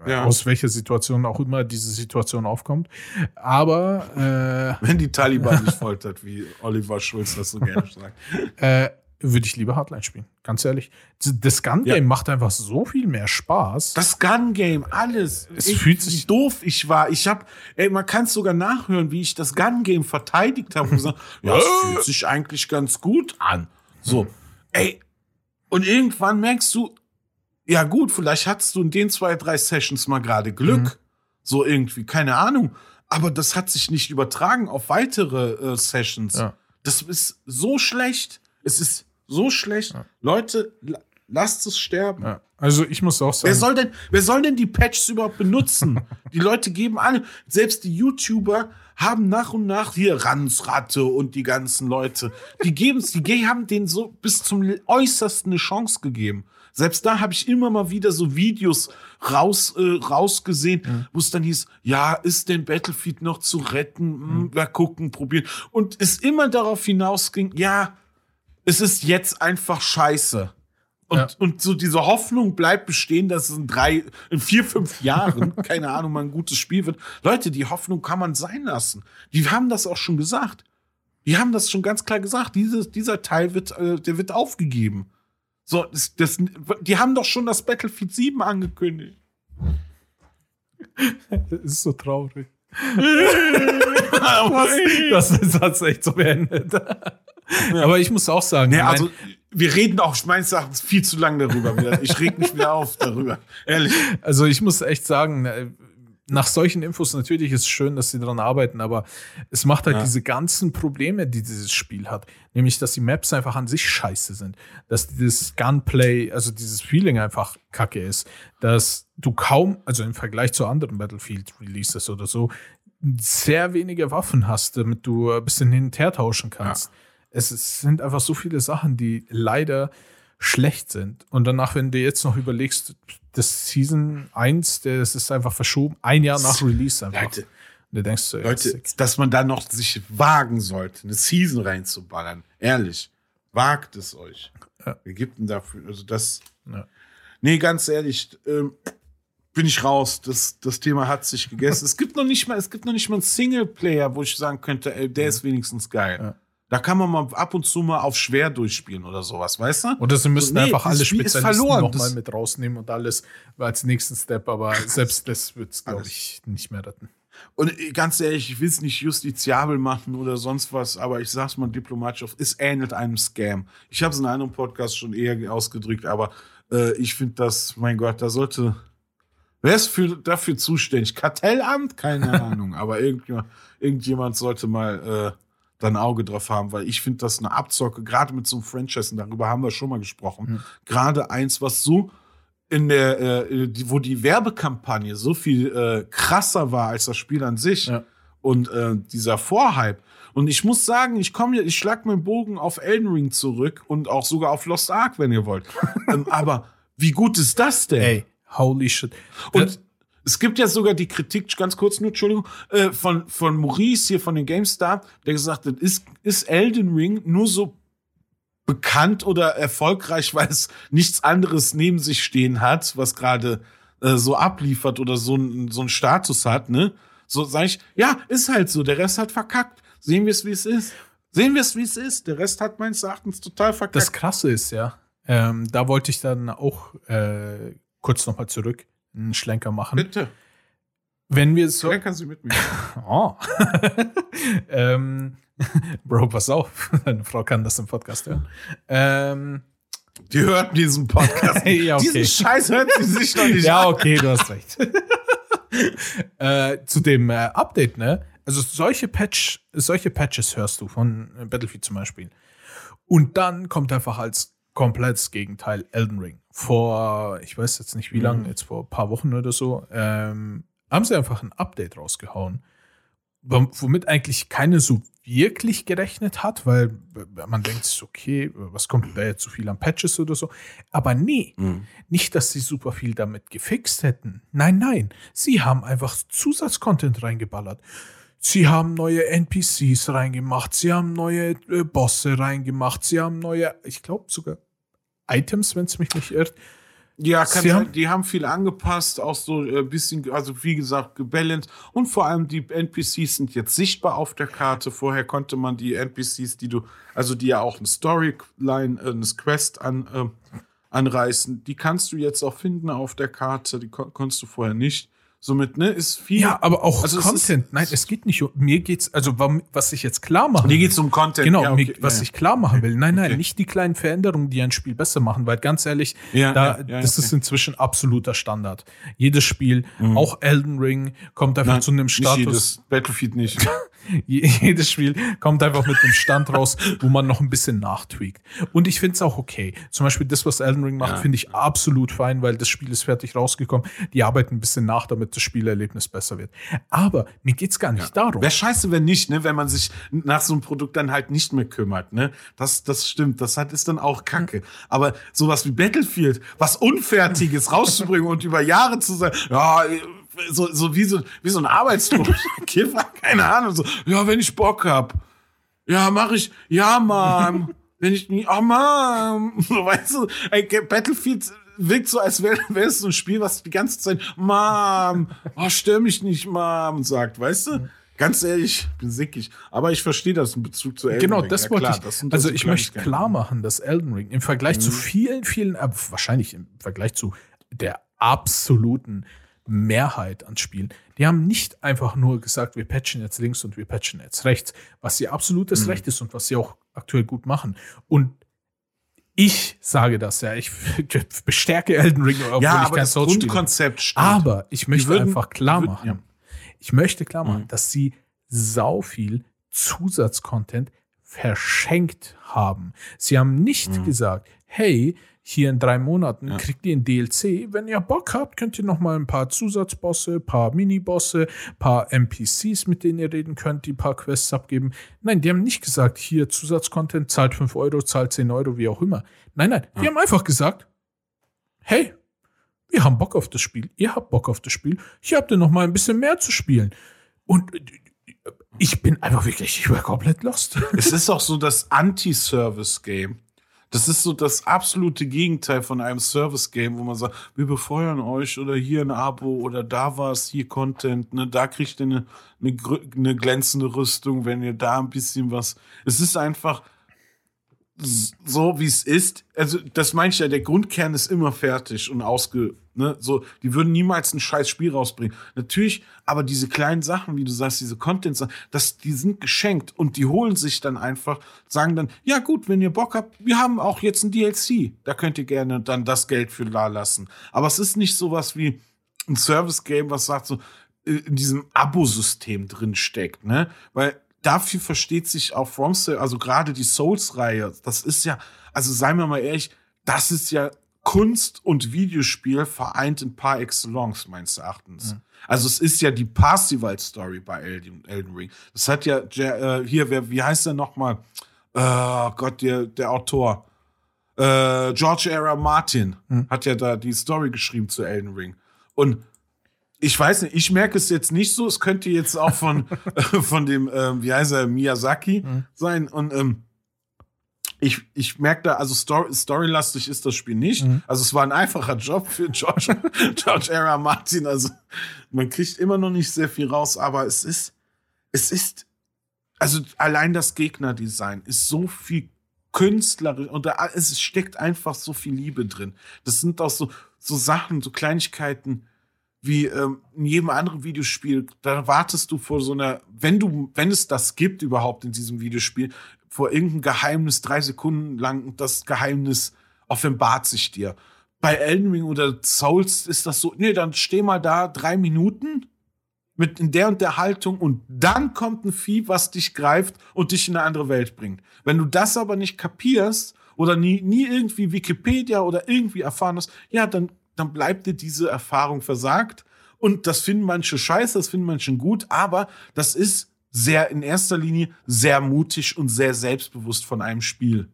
Speaker 2: Ja.
Speaker 1: aus welcher Situation auch immer diese Situation aufkommt, aber
Speaker 2: Wenn die Taliban nicht foltert, wie Oliver Schulz das so gerne sagt.
Speaker 1: äh, äh, würde ich lieber Hardline spielen, ganz ehrlich. Das Gun-Game
Speaker 2: Ja.
Speaker 1: macht einfach so viel mehr Spaß.
Speaker 2: Das Gun-Game, alles.
Speaker 1: Es
Speaker 2: ich,
Speaker 1: fühlt sich-
Speaker 2: wie doof ich war. Ich hab, ey, man kann es sogar nachhören, wie ich das Gun-Game verteidigt habe und gesagt, ja, es fühlt sich eigentlich ganz gut an. So, ey. Und irgendwann merkst du, ja gut, vielleicht hattest du in den zwei, drei Sessions mal gerade Glück.
Speaker 1: Mhm.
Speaker 2: So irgendwie, keine Ahnung. Aber das hat sich nicht übertragen auf weitere äh, Sessions.
Speaker 1: Ja.
Speaker 2: Das ist so schlecht. Es ist so schlecht. Leute, la lasst es sterben.
Speaker 1: ja. Also ich muss auch sagen,
Speaker 2: Wer soll denn, wer soll denn die Patches überhaupt benutzen? die Leute geben alle, selbst die YouTuber haben nach und nach hier Ransratte und die ganzen Leute, die geben's, die ge- haben denen so bis zum äußersten eine Chance gegeben. Selbst da habe ich immer mal wieder so Videos raus, äh, rausgesehen,
Speaker 1: Mhm.
Speaker 2: wo es dann hieß, ja, ist denn Battlefield noch zu retten?
Speaker 1: Mhm.
Speaker 2: Hm, wir gucken, probieren. Und es immer darauf hinausging, ja, es ist jetzt einfach scheiße. Und,
Speaker 1: Ja.
Speaker 2: und so diese Hoffnung bleibt bestehen, dass es in drei, in vier, fünf Jahren, keine Ahnung, mal ein gutes Spiel wird. Leute, die Hoffnung kann man sein lassen. Die haben das auch schon gesagt. Die haben das schon ganz klar gesagt. Dieses, dieser Teil wird, äh, der wird aufgegeben. So, das, das, die haben doch schon das Battlefield 7 angekündigt.
Speaker 1: Das ist so traurig. das ist das echt so beendet. Aber ich muss auch sagen,
Speaker 2: Nee, also, wir reden auch meines Erachtens viel zu lange darüber. Ich reg mich wieder auf darüber. Ehrlich.
Speaker 1: Also ich muss echt sagen, nach solchen Infos natürlich ist es schön, dass sie daran arbeiten, aber es macht halt
Speaker 2: Ja.
Speaker 1: diese ganzen Probleme, die dieses Spiel hat. Nämlich, dass die Maps einfach an sich scheiße sind. Dass dieses Gunplay, also dieses Feeling einfach kacke ist. Dass du kaum, also im Vergleich zu anderen Battlefield-Releases oder so, sehr wenige Waffen hast, damit du ein bisschen hin und her tauschen kannst. Es ist, sind einfach so viele Sachen, die leider schlecht sind. Und danach, wenn du jetzt noch überlegst, das Season 1, das ist einfach verschoben, ein Jahr nach Release einfach.
Speaker 2: Leute,
Speaker 1: Und du denkst so, ja,
Speaker 2: Leute, dass man da noch sich wagen sollte, eine Season reinzuballern. Ehrlich. Wagt es euch.
Speaker 1: Ja.
Speaker 2: Wir gibt denn dafür, also das.
Speaker 1: Ja.
Speaker 2: Nee, ganz ehrlich, ähm, bin ich raus. Das, das Thema hat sich gegessen. es gibt noch nicht mal, es gibt noch nicht mal einen Singleplayer, wo ich sagen könnte, ey, der ist wenigstens geil.
Speaker 1: Ja.
Speaker 2: Da kann man mal ab und zu mal auf schwer durchspielen oder sowas, weißt du?
Speaker 1: Oder sie müssten
Speaker 2: nee,
Speaker 1: einfach alle Spezialisten
Speaker 2: verloren.
Speaker 1: nochmal mit rausnehmen und alles als nächsten Step, aber selbst das wird es, glaube ich, nicht mehr retten.
Speaker 2: Und äh, ganz ehrlich, ich will es nicht justiziabel machen oder sonst was, aber ich sag's mal diplomatisch auf, es ähnelt einem Scam. Ich habe es in einem Podcast schon eher ausgedrückt, aber äh, ich finde das, mein Gott, da sollte. Wer ist für, dafür zuständig? Kartellamt? Keine Ahnung, aber irgendjemand, irgendjemand sollte mal äh, da ein Auge drauf haben, weil ich finde das eine Abzocke, gerade mit so einem Franchise, und darüber haben wir schon mal gesprochen. Gerade eins, was so in der, äh, die, wo die Werbekampagne so viel äh, krasser war als das Spiel an sich
Speaker 1: Ja.
Speaker 2: und äh, dieser Vorhype. Und ich muss sagen, ich komme ich schlag meinen Bogen auf Elden Ring zurück und auch sogar auf Lost Ark, wenn ihr wollt. ähm, aber wie gut ist das denn?
Speaker 1: Ey, holy shit.
Speaker 2: Und es gibt ja sogar die Kritik, ganz kurz nur, Entschuldigung, äh, von, von Maurice hier von den GameStar, der gesagt hat, ist, ist Elden Ring nur so bekannt oder erfolgreich, weil es nichts anderes neben sich stehen hat, was gerade äh, so abliefert oder so einen so einen Status hat, ne? So sage ich, ja, ist halt so, der Rest hat verkackt. Sehen wir es, wie es ist. Sehen wir es, wie es ist. Der Rest hat meines Erachtens total verkackt.
Speaker 1: Das Krasse ist ja, ähm, da wollte ich dann auch äh, kurz nochmal zurück einen Schlenker machen.
Speaker 2: Bitte,
Speaker 1: Wenn wir so.
Speaker 2: kannst du mit mir.
Speaker 1: Oh. ähm, Bro, pass auf. Deine Frau kann das im Podcast hören. Ähm,
Speaker 2: Die hört diesen Podcast.
Speaker 1: Ja, okay.
Speaker 2: Diesen Scheiß hört sie sich noch nicht
Speaker 1: ja, okay, du hast recht. äh, zu dem äh, Update, ne? Also solche Patch, solche Patches hörst du von Battlefield zum Beispiel. Und dann kommt einfach als komplettes Gegenteil Elden Ring. Vor, ich weiß jetzt nicht wie
Speaker 2: Mhm.
Speaker 1: lange, jetzt vor ein paar Wochen oder so, ähm, haben sie einfach ein Update rausgehauen, wom- womit eigentlich keine so wirklich gerechnet hat, weil man denkt, sich, okay, was kommt da jetzt so viel an Patches oder so. Aber nee,
Speaker 2: Mhm.
Speaker 1: nicht, dass sie super viel damit gefixt hätten. Nein, nein. Sie haben einfach Zusatzcontent reingeballert. Sie haben neue NPCs reingemacht. Sie haben neue äh, Bosse reingemacht. Sie haben neue, ich glaube sogar Items, wenn es mich nicht irrt.
Speaker 2: Ja, kann
Speaker 1: haben-
Speaker 2: die haben viel angepasst, auch so ein bisschen, also wie gesagt, gebalanced. Und vor allem die NPCs sind jetzt sichtbar auf der Karte. Vorher konnte man die NPCs, die du, also die ja auch eine Storyline, äh, eine Quest an, äh, anreißen, die kannst du jetzt auch finden auf der Karte. Die kon konntest du vorher nicht. Somit, ne, ist viel.
Speaker 1: Ja, aber auch
Speaker 2: Also
Speaker 1: Content. Nein, es geht nicht um, mir geht's, also was ich jetzt klar machen
Speaker 2: Mir geht's um Content.
Speaker 1: Genau,
Speaker 2: ja,
Speaker 1: mir,
Speaker 2: okay,
Speaker 1: was
Speaker 2: ja, ja.
Speaker 1: ich klar machen will. Nein, nein,
Speaker 2: Okay.
Speaker 1: nicht die kleinen Veränderungen, die ein Spiel besser machen, weil ganz ehrlich, da, das
Speaker 2: okay.
Speaker 1: ist inzwischen absoluter Standard. Jedes Spiel, auch Elden Ring, kommt einfach
Speaker 2: Nein,
Speaker 1: zu einem
Speaker 2: Nicht
Speaker 1: Status.
Speaker 2: jedes Battlefield nicht.
Speaker 1: jedes Spiel kommt einfach mit einem Stand raus, wo man noch ein bisschen nachtweakt. Und ich finde es auch okay. Zum Beispiel das, was Elden Ring macht, ja. finde ich absolut fein, weil das Spiel ist fertig rausgekommen. Die arbeiten ein bisschen nach, damit das Spielerlebnis besser wird. Aber mir geht's gar nicht ja. darum.
Speaker 2: Wäre scheiße, wenn nicht, ne? wenn man sich nach so einem Produkt dann halt nicht mehr kümmert. Ne? Das, das stimmt. Das hat, ist dann auch Kacke. Mhm. Aber sowas wie Battlefield, was Unfertiges rauszubringen und über Jahre zu sagen, ja, so, so wie so, wie so ein Arbeitsdruck. Kiffer, keine Ahnung. So, ja, wenn ich Bock hab. Ja, mach ich. Ja, Mann. wenn ich nie, oh Mann. So, weißt du, Battlefield wirkt so, als wäre wär es so ein Spiel, was die ganze Zeit, Mom, oh, stör mich nicht, Mom, sagt, weißt du? Ganz ehrlich, bin sickig. Aber ich verstehe das in Bezug zu
Speaker 1: Elden genau, Ring. Genau, das ja, wollte klar, ich. also ich möchte klar machen, dass Elden Ring im Vergleich mhm. zu vielen, vielen, äh, wahrscheinlich im Vergleich zu der absoluten Mehrheit an Spielen, die haben nicht einfach nur gesagt, wir patchen jetzt links und wir patchen jetzt rechts, was ihr absolutes mhm. Recht ist und was sie auch aktuell gut machen. Und ich sage das ja, ich bestärke Elden Ring,
Speaker 2: obwohl ja, kein das Grundkonzept
Speaker 1: stimmt. Aber ich möchte würden, einfach klar machen, würden, ja. ich möchte klar machen, mhm. dass sie sau viel Zusatzcontent verschenkt haben. Sie haben nicht mhm. gesagt, hey, hier in drei Monaten ja. kriegt ihr ein DLC. Wenn ihr Bock habt, könnt ihr noch mal ein paar Zusatzbosse, paar Minibosse, paar NPCs, mit denen ihr reden könnt, die ein paar Quests abgeben. Nein, die haben nicht gesagt, hier Zusatzcontent, zahlt 5 Euro, zahlt 10 Euro, wie auch immer. Nein, nein, die haben einfach gesagt, hey, wir haben Bock auf das Spiel, ihr habt Bock auf das Spiel, hier habt ihr noch mal ein bisschen mehr zu spielen. Und ich bin einfach wirklich, ich war komplett lost.
Speaker 2: Es ist auch so das Anti-Service-Game. Das ist so das absolute Gegenteil von einem Service-Game, wo man sagt, wir befeuern euch oder hier ein Abo oder da war es, hier Content, ne, da kriegt ihr eine, eine, eine glänzende Rüstung, wenn ihr da ein bisschen was. Es ist einfach so, wie es ist. Also, das meine ich ja, der Grundkern ist immer fertig und ausge, ne, so, die würden niemals ein scheiß Spiel rausbringen. Natürlich, aber diese kleinen Sachen, wie du sagst, diese Content, das, die sind geschenkt und die holen sich dann einfach, sagen dann, ja gut, wenn ihr Bock habt, wir haben auch jetzt ein DLC. Da könnt ihr gerne dann das Geld für da lassen. Aber es ist nicht sowas wie ein Service-Game, was sagt so, äh, in diesem Abo-System drin steckt, ne? Weil dafür versteht sich auch FromSoftware, also gerade die Souls-Reihe, das ist ja, also seien wir mal ehrlich, das ist ja Kunst und Videospiel vereint in par excellence, meines Erachtens. Mhm. Also es ist ja die Parsival-Story bei Elden, Elden, Ring. Das hat ja äh, hier, wer, wie heißt der nochmal? Oh Gott, der, der Autor. Äh, George R. R. Martin mhm. hat ja da die Story geschrieben zu Elden Ring. Und ich weiß nicht, ich merke es jetzt nicht so. Es könnte jetzt auch von, von dem, ähm, wie heißt er, Miyazaki mhm. sein. Und ähm, ich, ich merke da, also story, storylastig ist das Spiel nicht. Mhm. Also es war ein einfacher Job für George, George R. Martin. Also man kriegt immer noch nicht sehr viel raus, aber es ist, es ist, also allein das Gegnerdesign ist so viel künstlerisch und da, es steckt einfach so viel Liebe drin. Das sind auch so, so Sachen, so Kleinigkeiten, wie ähm, in jedem anderen Videospiel, da wartest du vor so einer, wenn du, wenn es das gibt überhaupt in diesem Videospiel, vor irgendeinem Geheimnis drei Sekunden lang das Geheimnis offenbart sich dir. Bei Elden Ring oder Souls ist das so, nee, dann steh mal da drei Minuten mit in der und der Haltung und dann kommt ein Vieh, was dich greift und dich in eine andere Welt bringt. Wenn du das aber nicht kapierst oder nie, nie irgendwie Wikipedia oder irgendwie erfahren hast, ja, dann dann bleibt dir diese Erfahrung versagt. Und das finden manche scheiße, das finden manche gut, aber das ist sehr, in erster Linie sehr mutig und sehr selbstbewusst von einem Spiel.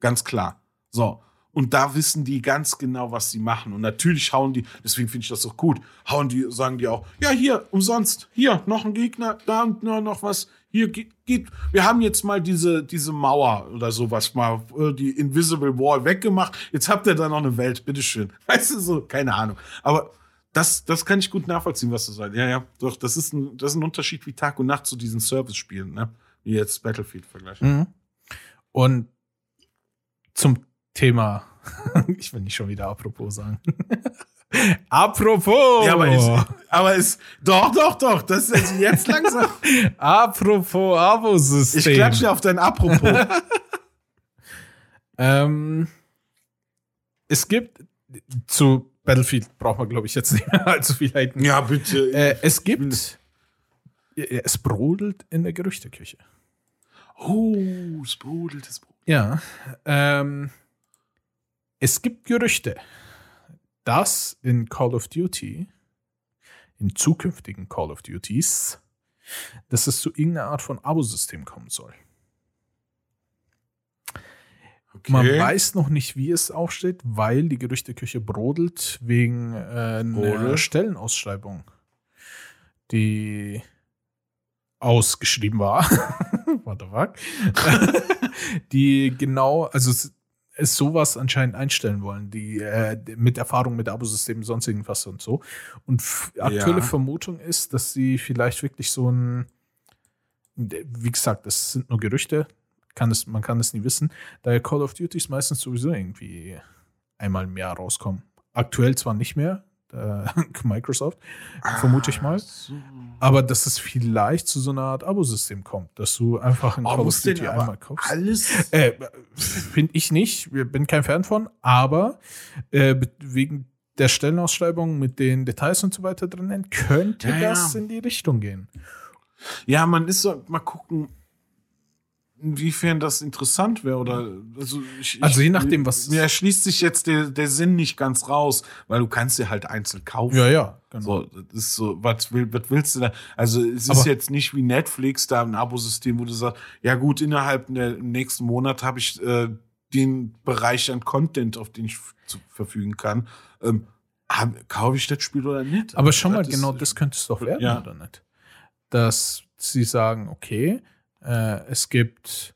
Speaker 2: Ganz klar. So. Und da wissen die ganz genau, was sie machen. Und natürlich hauen die, deswegen finde ich das auch gut, hauen die, sagen die auch, ja, hier, umsonst, hier, noch ein Gegner, da und noch was, hier geht, wir haben jetzt mal diese, diese Mauer oder sowas mal, äh, die Invisible Wall weggemacht. Jetzt habt ihr da noch eine Welt, bitteschön. Weißt du, so, keine Ahnung. Aber das, das kann ich gut nachvollziehen, was du sagst. Ja, ja, doch, das ist ein, das ist ein Unterschied wie Tag und Nacht zu diesen Service-Spielen, ne? Wie jetzt Battlefield vergleichen. Mhm.
Speaker 1: Und zum Thema, ich will nicht schon wieder apropos sagen. Apropos.
Speaker 2: Ja, aber ist, aber ist, doch, doch, doch, das ist jetzt langsam.
Speaker 1: Apropos Abo-System.
Speaker 2: Ich klatsche auf dein Apropos.
Speaker 1: ähm, es gibt zu Battlefield braucht man, glaube ich, jetzt nicht mehr allzu viel halten.
Speaker 2: Ja, bitte.
Speaker 1: Äh, es gibt Es brodelt in der Gerüchteküche.
Speaker 2: Oh, es brodelt, es brodelt.
Speaker 1: Ja. Ähm, es gibt Gerüchte, dass in Call of Duty, in zukünftigen Call of Duties, dass es zu irgendeiner Art von Abo-System kommen soll.
Speaker 2: Okay.
Speaker 1: Man weiß noch nicht, wie es aufsteht, weil die Gerüchteküche brodelt wegen äh, einer? Stellenausschreibung, die ausgeschrieben war. What the fuck? die genau, also es, sowas anscheinend einstellen wollen, die äh, mit Erfahrung mit Abosystemen, sonst irgendwas und so. Und aktuelle
Speaker 2: Ja.
Speaker 1: Vermutung ist, dass sie vielleicht wirklich so ein, wie gesagt, das sind nur Gerüchte, kann es, man kann es nie wissen, da Call of Duty meistens sowieso irgendwie einmal im Jahr rauskommen. Aktuell zwar nicht mehr, äh, Microsoft, vermute ich mal.
Speaker 2: Ah, so.
Speaker 1: aber dass es vielleicht zu so einer Art Abosystem kommt, dass du einfach ein
Speaker 2: Oh,
Speaker 1: Call of Duty einmal kaufst.
Speaker 2: alles.
Speaker 1: Äh, Finde ich nicht, bin kein Fan von, aber äh, wegen der Stellenausschreibung mit den Details und so weiter drinnen, könnte
Speaker 2: Ja, ja.
Speaker 1: das in die Richtung gehen.
Speaker 2: Ja, man ist so, mal gucken, inwiefern das interessant wäre. Oder also, ich,
Speaker 1: Also je nachdem, was-
Speaker 2: Mir erschließt sich jetzt der, der Sinn nicht ganz raus, weil du kannst dir halt einzeln kaufen.
Speaker 1: Ja, ja, genau.
Speaker 2: So, das ist so, was, will, was willst du da? Also, es ist
Speaker 1: Aber-
Speaker 2: jetzt nicht wie Netflix, da ein Abosystem, wo du sagst, ja gut, innerhalb der nächsten Monat habe ich äh, den Bereich an Content, auf den ich verfügen kann. Ähm, hab, kaufe ich das Spiel oder nicht?
Speaker 1: Aber schon mal,
Speaker 2: Das ist-
Speaker 1: genau das könnte es doch werden,
Speaker 2: Ja.
Speaker 1: oder nicht? Dass sie sagen, okay, äh, es gibt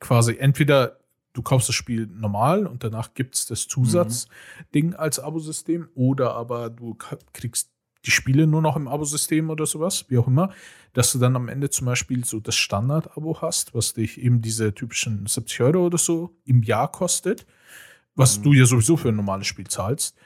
Speaker 1: quasi entweder du kaufst das Spiel normal und danach gibt es das Zusatzding als Abosystem oder aber du kriegst die Spiele nur noch im Abosystem oder sowas, wie auch immer, dass du dann am Ende zum Beispiel so das Standard-Abo hast, was dich eben diese typischen 70 Euro oder so im Jahr kostet, was
Speaker 2: Mhm.
Speaker 1: du ja sowieso für ein normales Spiel zahlst.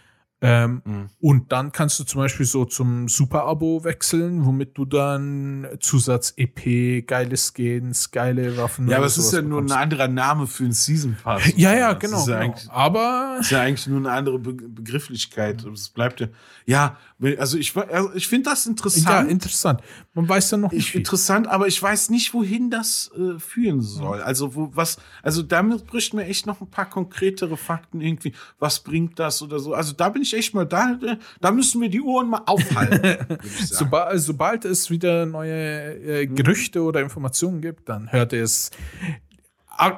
Speaker 1: Ähm,
Speaker 2: Mhm.
Speaker 1: und dann kannst du zum Beispiel so zum Super-Abo wechseln, womit du dann Zusatz-EP, geile Skins, geile Waffen.
Speaker 2: Ja, aber es ist ja nur ein
Speaker 1: bekommst.
Speaker 2: anderer Name für einen Season Pass.
Speaker 1: Ja, ja, genau.
Speaker 2: Ja,
Speaker 1: genau. Aber
Speaker 2: ist ja eigentlich nur eine andere Be Begrifflichkeit. Es bleibt ja. Ja, also ich, also ich finde das
Speaker 1: ja,
Speaker 2: interessant.
Speaker 1: interessant. Man weiß ja noch nicht
Speaker 2: ich,
Speaker 1: viel.
Speaker 2: interessant, aber ich weiß nicht, wohin das äh, führen soll. Also wo was, also damit bräuchten wir echt noch ein paar konkretere Fakten irgendwie. Was bringt das oder so? Also da bin ich echt mal da. äh, Da müssen wir die Ohren mal aufhalten. ich sagen.
Speaker 1: Sobald, es wieder neue äh, Gerüchte oder Informationen gibt, dann hört ihr es.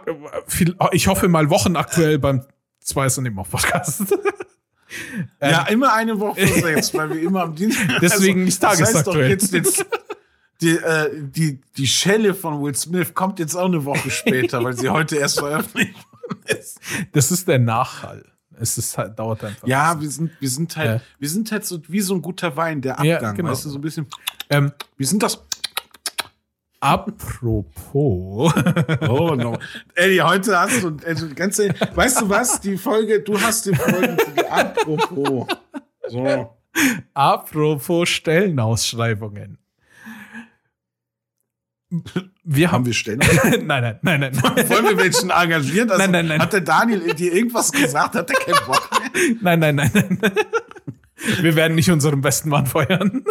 Speaker 1: äh, viel- Ich hoffe mal wochenaktuell beim zwei und im Podcast.
Speaker 2: ja, immer eine Woche jetzt, weil wir immer am Dienstag.
Speaker 1: Ähm. Deswegen nicht
Speaker 2: das heißt doch
Speaker 1: tagesaktuell.
Speaker 2: jetzt, jetzt die, äh, die, die Schelle von Will Smith kommt jetzt auch eine Woche später, weil sie heute erst veröffentlicht worden ist.
Speaker 1: Das ist der Nachhall. Es ist halt, dauert einfach.
Speaker 2: Ja, wir sind, wir sind halt,
Speaker 1: Ja.
Speaker 2: wir sind halt so wie so ein guter Wein, der
Speaker 1: Ja,
Speaker 2: Abgang,
Speaker 1: genau.
Speaker 2: weißt du, so ein bisschen.
Speaker 1: Ähm,
Speaker 2: Wir sind das.
Speaker 1: apropos.
Speaker 2: Oh no. Eddie, heute hast du, also ganz ehrlich, weißt du was? Die Folge, du hast die Folge, apropos. So.
Speaker 1: apropos Stellenausschreibungen. Wir
Speaker 2: Haben
Speaker 1: haben.
Speaker 2: wir Stellen?
Speaker 1: nein, nein, nein, nein.
Speaker 2: Wollen wir welchen engagieren? Also,
Speaker 1: Nein, nein, nein.
Speaker 2: Hat der Daniel dir irgendwas gesagt? Hat er keinen Bock mehr?
Speaker 1: Nein, nein, nein, nein. Wir werden nicht unseren besten Mann feuern.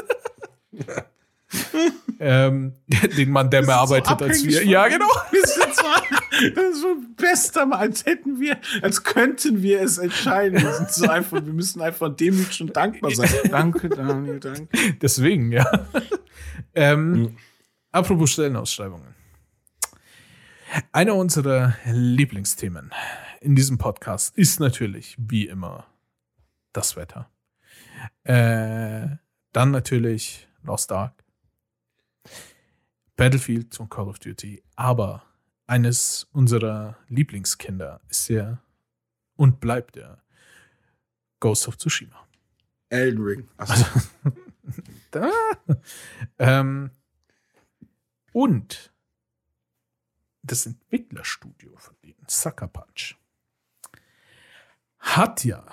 Speaker 1: ähm, den Mann, der mehr arbeitet
Speaker 2: so
Speaker 1: als wir. Ja, genau.
Speaker 2: Wir sind zwar, so bester Mal, als hätten wir, als könnten wir es entscheiden. Wir sind so einfach, wir müssen einfach demütig und dankbar sein. Danke, Daniel, danke.
Speaker 1: Deswegen, ja. ähm,
Speaker 2: Mhm.
Speaker 1: Apropos Stellenausschreibungen. Einer unserer Lieblingsthemen in diesem Podcast ist natürlich, wie immer, das Wetter. Äh, dann natürlich Lost Ark, Battlefield und Call of Duty. Aber eines unserer Lieblingskinder ist ja und bleibt ja Ghost of Tsushima.
Speaker 2: Elden Ring. Achso.
Speaker 1: Da. Ähm, und das Entwicklerstudio von denen, Sucker Punch, hat ja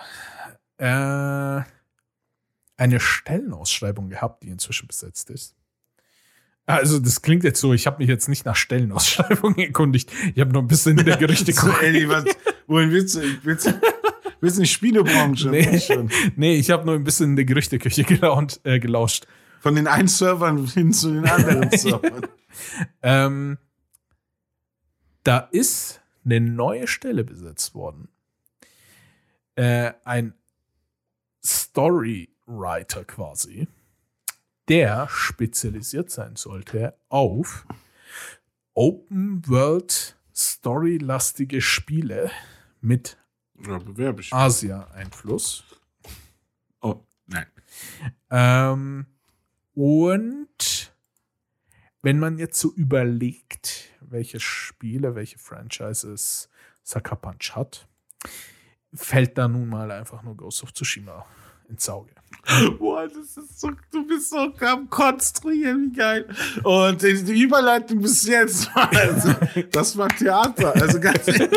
Speaker 1: äh, eine Stellenausschreibung gehabt, die inzwischen besetzt ist. Also, das klingt jetzt so, ich habe mich jetzt nicht nach Stellenausschreibungen erkundigt. Ich habe noch ein bisschen in der Gerüchte
Speaker 2: So, Eddie, was, wohin willst du? Willst du, willst du die Spielebranche?
Speaker 1: Nee. Nee, ich habe nur ein bisschen in der Gerüchteküche gelaunt, äh, gelauscht.
Speaker 2: Von den einen Servern hin zu den anderen Servern.
Speaker 1: Ähm, da ist eine neue Stelle besetzt worden. Äh, ein Storywriter quasi, der spezialisiert sein sollte auf Open World Story-lastige Spiele mit
Speaker 2: Ja.
Speaker 1: Asia-Einfluss.
Speaker 2: Oh, nein.
Speaker 1: Ähm, und wenn man jetzt so überlegt, welche Spiele, welche Franchises Sucker Punch hat, fällt da nun mal einfach nur Ghost of Tsushima ins Auge.
Speaker 2: Boah, das ist so, du bist so am Konstruieren, wie geil. Und die, Überleitung bis jetzt, also, das war Theater. Also ganz ehrlich.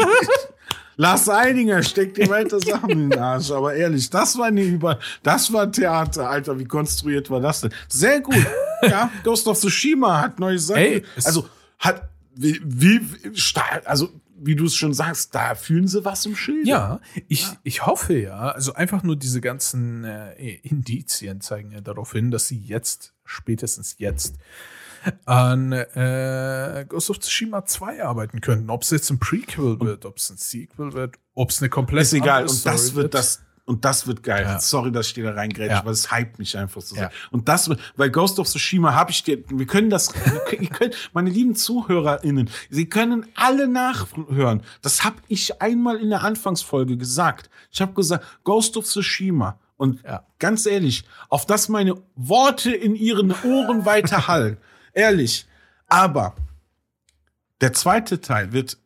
Speaker 2: Lars Eidinger steckt dir weiter Sachen in den Arsch, aber ehrlich, das war eine Über, das war Theater, Alter, wie konstruiert war das denn? Sehr gut. Ja, Ghost of Tsushima hat neue Sachen.
Speaker 1: Ey,
Speaker 2: also hat wie, wie stark, also wie du es schon sagst, da fühlen sie was im Schild.
Speaker 1: Ja, ich, ich hoffe ja, also einfach nur diese ganzen äh, Indizien zeigen ja darauf hin, dass sie jetzt, spätestens jetzt, an äh, Ghost of Tsushima 2 arbeiten könnten. Ob es jetzt ein Prequel wird, ob es ein Sequel wird, ob es eine komplett
Speaker 2: Ist egal. Und das wird das. Und das wird geil.
Speaker 1: Ja.
Speaker 2: Sorry, dass ich dir da reingrätsche,
Speaker 1: Ja.
Speaker 2: weil es hypt mich einfach so sehr.
Speaker 1: Ja.
Speaker 2: Und das wird, weil Ghost of Tsushima habe ich dir, wir können das, ihr könnt, meine lieben ZuhörerInnen, sie können alle nachhören. Das habe ich einmal in der Anfangsfolge gesagt. Ich habe gesagt, Ghost of Tsushima. Und
Speaker 1: Ja.
Speaker 2: ganz ehrlich, auf das meine Worte in ihren Ohren weiter hallen. Ehrlich. Aber der zweite Teil wird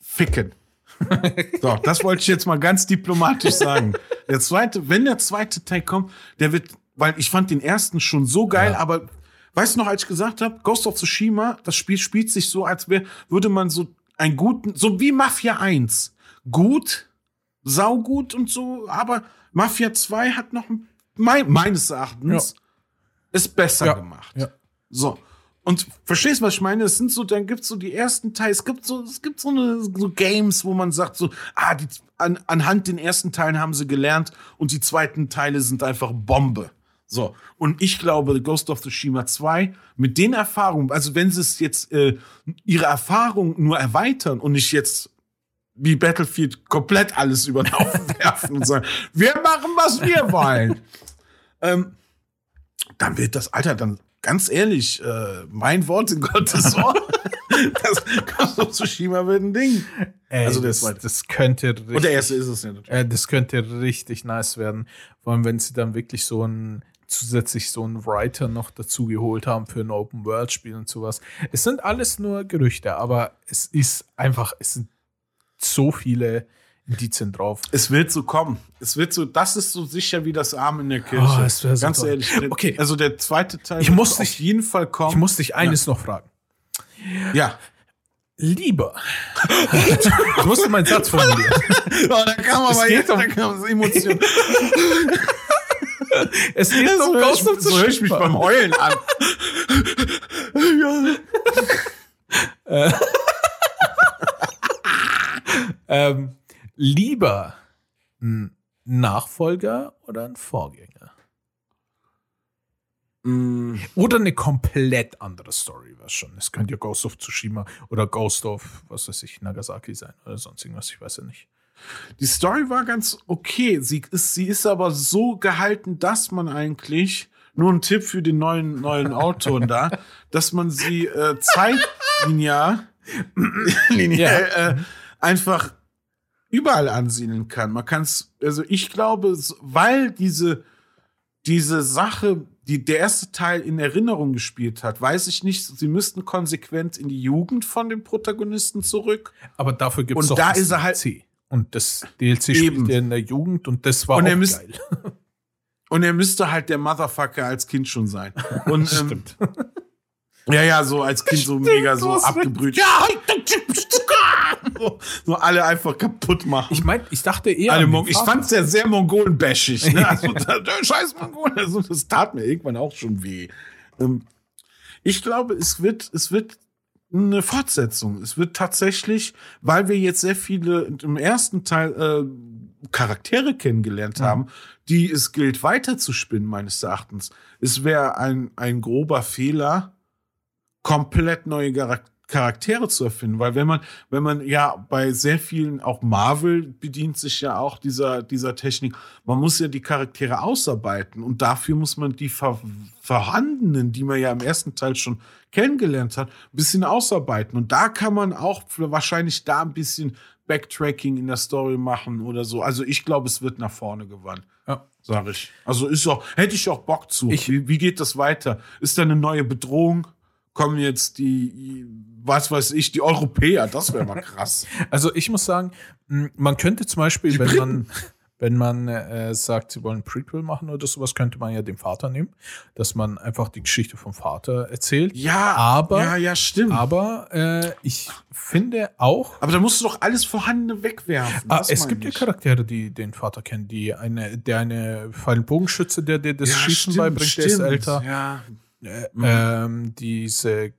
Speaker 2: ficken. So, das wollte ich jetzt mal ganz diplomatisch sagen. Der zweite, wenn der zweite Teil kommt, der wird, weil ich fand den ersten schon so geil,
Speaker 1: Ja.
Speaker 2: aber weißt du noch, als ich gesagt habe, Ghost of Tsushima, das Spiel spielt sich so, als wär, würde man so einen guten, so wie Mafia 1. Gut, saugut und so, aber Mafia 2 hat noch ein- mein, meines Erachtens ist besser
Speaker 1: Ja.
Speaker 2: gemacht.
Speaker 1: Ja.
Speaker 2: So. Und verstehst du, was ich meine? Es sind so, dann gibt's so die ersten Teile, es gibt so, es gibt so eine, so Games, wo man sagt so, ah, die, an, anhand den ersten Teilen haben sie gelernt und die zweiten Teile sind einfach Bombe. So. Und ich glaube, Ghost of Tsushima 2, mit den Erfahrungen, also wenn sie es jetzt, äh, ihre Erfahrung nur erweitern und nicht jetzt wie Battlefield komplett alles über den Haufen werfen und sagen, wir machen, was wir wollen. ähm, dann wird das, Alter, dann ganz ehrlich, äh, mein Wort in Gottes Ohr, das Ghost of Tsushima wird ein Ding.
Speaker 1: Ey,
Speaker 2: Also
Speaker 1: das, das könnte richtig,
Speaker 2: Und der erste ist es ja natürlich.
Speaker 1: äh, das könnte richtig nice werden. Vor allem, wenn sie dann wirklich so ein zusätzlich so einen Writer noch dazu geholt haben für ein Open World Spiel und sowas. Es sind alles nur Gerüchte, aber es ist einfach, es sind so viele Indizien drauf.
Speaker 2: Es wird so kommen. Es wird so, das ist so sicher wie das Arm in der Kirche.
Speaker 1: Oh, es so
Speaker 2: Ganz
Speaker 1: toll.
Speaker 2: ehrlich. der-
Speaker 1: Okay.
Speaker 2: Also der zweite Teil
Speaker 1: Ich muss
Speaker 2: auf
Speaker 1: dich-
Speaker 2: jeden Fall kommen.
Speaker 1: Ich muss dich eines noch fragen.
Speaker 2: ja.
Speaker 1: Lieber. ich musste meinen Satz formulieren.
Speaker 2: Oh, da kam
Speaker 1: Es
Speaker 2: aber
Speaker 1: geht
Speaker 2: jetzt,
Speaker 1: um-
Speaker 2: da kam so Emotion.
Speaker 1: Es geht um
Speaker 2: so höre ich,
Speaker 1: Ghost of
Speaker 2: so höre ich mich beim Heulen an. ja.
Speaker 1: Ähm, lieber ein Nachfolger oder ein Vorgänger?
Speaker 2: Mm,
Speaker 1: Oder eine komplett andere Story, was schon. Es könnte ja Ghost of Tsushima oder Ghost of, was weiß ich, Nagasaki sein oder sonst irgendwas, ich weiß ja nicht.
Speaker 2: Die Story war ganz okay. Sie ist, sie ist aber so gehalten, dass man eigentlich, nur ein Tipp für den neuen, neuen Autor da, dass man sie äh, zeitlinear linear, äh, einfach überall ansiedeln kann. Man kann es, also ich glaube, weil diese, diese Sache, die der erste Teil in Erinnerung gespielt hat, weiß ich nicht, sie müssten konsequent in die Jugend von dem Protagonisten zurück.
Speaker 1: Aber dafür gibt es
Speaker 2: Und da ist er halt-
Speaker 1: DLC. Und das DLC
Speaker 2: Eben.
Speaker 1: spielt er in der Jugend und das war
Speaker 2: Und
Speaker 1: auch
Speaker 2: er müsst-
Speaker 1: geil.
Speaker 2: Und er müsste halt der Motherfucker als Kind schon sein. Und, ähm,
Speaker 1: Stimmt.
Speaker 2: Ja, ja, so als Kind so mega so abgebrüht. Ja, so, so alle einfach kaputt machen.
Speaker 1: Ich meine, ich dachte eher.
Speaker 2: alle Mon ich fand's ja sehr mongolenbäschig. Ne? Also, scheiß Mongolen, also, das tat mir irgendwann auch schon weh. Ähm, ich glaube, es wird, es wird eine Fortsetzung. Es wird tatsächlich, weil wir jetzt sehr viele im ersten Teil äh, Charaktere kennengelernt haben, die es gilt weiterzuspinnen, meines Erachtens. Es wäre ein, ein grober Fehler, komplett neue Charak- Charaktere zu erfinden, weil wenn man, wenn man ja bei sehr vielen, auch Marvel bedient sich ja auch dieser, dieser Technik, man muss ja die Charaktere ausarbeiten und dafür muss man die ver vorhandenen, die man ja im ersten Teil schon kennengelernt hat, ein bisschen ausarbeiten und da kann man auch wahrscheinlich da ein bisschen Backtracking in der Story machen oder so. Also ich glaube, es wird nach vorne gewandt.
Speaker 1: Ja.
Speaker 2: Sag ich. Also ist auch, hätte ich auch Bock zu.
Speaker 1: Ich-
Speaker 2: wie, wie geht das weiter? Ist da eine neue Bedrohung? Kommen jetzt die, was weiß ich, die Europäer? Das wäre mal krass.
Speaker 1: Also ich muss sagen, man könnte zum Beispiel,
Speaker 2: Die
Speaker 1: wenn
Speaker 2: Briten.
Speaker 1: man, wenn man äh, sagt, sie wollen ein Prequel machen oder sowas, könnte man ja den Vater nehmen, dass man einfach die Geschichte vom Vater erzählt.
Speaker 2: Ja,
Speaker 1: Aber-
Speaker 2: ja, ja, stimmt. Aber,
Speaker 1: Aber äh, ich finde auch,
Speaker 2: da musst du doch alles Vorhandene wegwerfen.
Speaker 1: ah, es gibt ja. Charaktere, die den Vater kennen, die eine, der eine Pfeil- und Bogenschütze, der dir das
Speaker 2: Ja,
Speaker 1: Schießen
Speaker 2: stimmt,
Speaker 1: beibringt, der ist
Speaker 2: stimmt.
Speaker 1: älter.
Speaker 2: Ja, Mhm.
Speaker 1: ähm, diese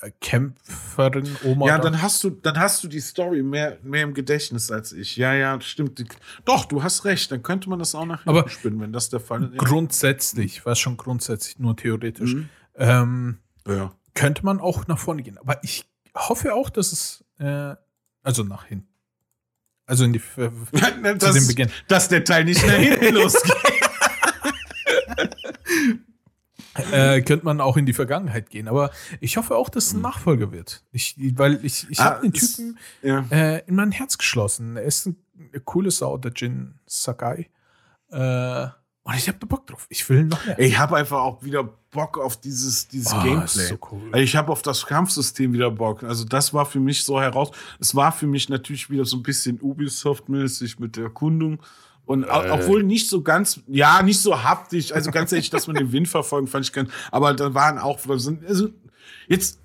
Speaker 1: äh, Kämpferin, Oma.
Speaker 2: ja
Speaker 1: da.
Speaker 2: dann hast du, dann hast du die Story mehr, mehr im Gedächtnis als ich. Ja, ja, stimmt. Doch, du hast recht. Dann könnte man das auch nach
Speaker 1: Aber
Speaker 2: hinten spinnen, wenn das der Fall ist.
Speaker 1: grundsätzlich, was schon grundsätzlich, nur theoretisch,
Speaker 2: Mhm.
Speaker 1: ähm,
Speaker 2: Ja.
Speaker 1: könnte man auch nach vorne gehen. Aber ich hoffe auch, dass es, äh, also nach hinten. Also in die, zu
Speaker 2: das,
Speaker 1: dem Beginn.
Speaker 2: dass der Teil nicht nach hinten losgeht.
Speaker 1: Äh, könnte man auch in die Vergangenheit gehen. Aber ich hoffe auch, dass es ein Nachfolger wird. Ich, weil ich, ich
Speaker 2: Ah,
Speaker 1: habe den Typen
Speaker 2: ja.
Speaker 1: äh, in mein Herz geschlossen. Er ist ein, eine coole Sau, der Jin Sakai. Äh, und ich habe da Bock drauf. Ich will noch mehr.
Speaker 2: Ich habe einfach auch wieder Bock auf dieses, dieses
Speaker 1: Oh,
Speaker 2: Gameplay.
Speaker 1: ist so cool.
Speaker 2: Ich habe auf das Kampfsystem wieder Bock. Also das war für mich so heraus. Es war für mich natürlich wieder so ein bisschen Ubisoft-mäßig mit der Erkundung. Und
Speaker 1: Äh.
Speaker 2: obwohl nicht so ganz, ja, nicht so haptisch, also ganz ehrlich, dass man den Wind verfolgen, fand ich ganz, aber da waren auch, also jetzt,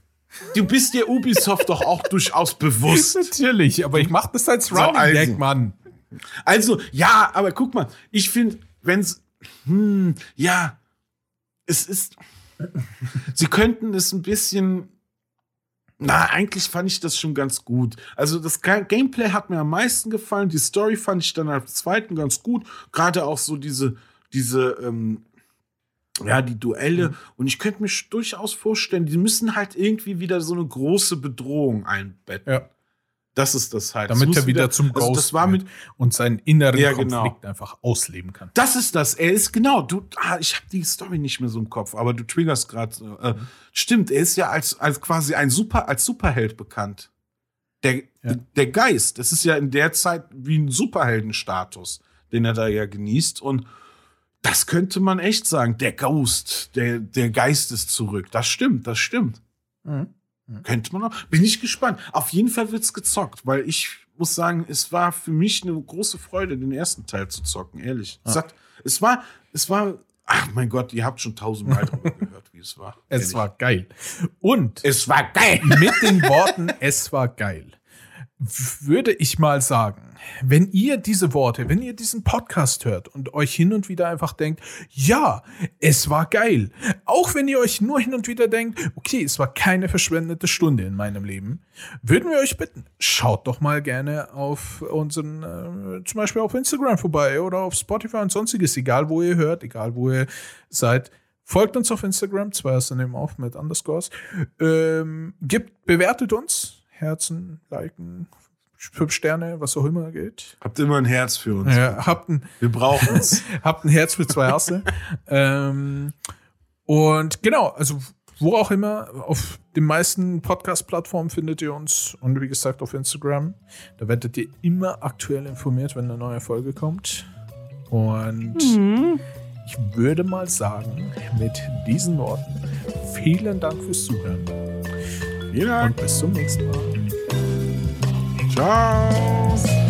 Speaker 2: du bist dir Ubisoft doch auch durchaus bewusst.
Speaker 1: Natürlich, aber ich mache das als
Speaker 2: So,
Speaker 1: Running
Speaker 2: also.
Speaker 1: Gag, Mann.
Speaker 2: Also, ja, aber guck mal, ich finde, wenn's, hm, ja, es ist, sie könnten es ein bisschen, na, eigentlich fand ich das schon ganz gut. Also, das Ga- Gameplay hat mir am meisten gefallen, die Story fand ich dann als zweiten ganz gut, gerade auch so diese, diese, ähm, ja, die Duelle.
Speaker 1: Mhm.
Speaker 2: Und ich könnte mir durchaus vorstellen, die müssen halt irgendwie wieder so eine große Bedrohung einbetten.
Speaker 1: Ja.
Speaker 2: Das ist das halt.
Speaker 1: Damit
Speaker 2: muss
Speaker 1: er wieder zum
Speaker 2: also
Speaker 1: Ghost
Speaker 2: das war mit,
Speaker 1: und seinen inneren
Speaker 2: Ja,
Speaker 1: Konflikt
Speaker 2: genau.
Speaker 1: einfach ausleben kann.
Speaker 2: Das ist das. Er ist genau. Du, ah, ich habe die Story nicht mehr so im Kopf, aber du triggerst gerade. Äh, stimmt. Er ist ja als als quasi ein Super als Superheld bekannt. Der
Speaker 1: Ja.
Speaker 2: der Geist. Das ist ja in der Zeit wie ein Superheldenstatus, den er da ja genießt und das könnte man echt sagen. Der Ghost, der der Geist ist zurück. Das stimmt. Das stimmt. Könnte man auch. Bin ich gespannt. Auf jeden Fall wird's gezockt, weil ich muss sagen, es war für mich eine große Freude, den ersten Teil zu zocken, ehrlich. Es, hat, es war, es war, ach mein Gott, ihr habt schon tausendmal drüber gehört, wie es war.
Speaker 1: Es
Speaker 2: Ehrlich.
Speaker 1: war geil. Und
Speaker 2: es war geil.
Speaker 1: mit den Worten, es war geil, würde ich mal sagen, wenn ihr diese Worte, wenn ihr diesen Podcast hört und euch hin und wieder einfach denkt, ja, es war geil, auch wenn ihr euch nur hin und wieder denkt, okay, es war keine verschwendete Stunde in meinem Leben, würden wir euch bitten, schaut doch mal gerne auf unseren, äh, zum Beispiel auf Instagram vorbei oder auf Spotify und sonstiges, egal wo ihr hört, egal wo ihr seid. Folgt uns auf Instagram, zwei erste nehmen auf mit Underscores. Ähm, gibt, bewertet uns. Herzen, liken, fünf Sterne, was auch immer geht.
Speaker 2: Habt immer ein Herz für uns.
Speaker 1: Ja, habt, ein,
Speaker 2: Wir brauchen es.
Speaker 1: habt ein Herz für zwei Erste. ähm, und genau, also wo auch immer, auf den meisten Podcast-Plattformen findet ihr uns. Und wie gesagt, auf Instagram. Da werdet ihr immer aktuell informiert, wenn eine neue Folge kommt. Und ich würde mal sagen, mit diesen Worten, vielen Dank fürs Zuhören
Speaker 2: Ja,
Speaker 1: und bis zum nächsten Mal.
Speaker 2: Ciao.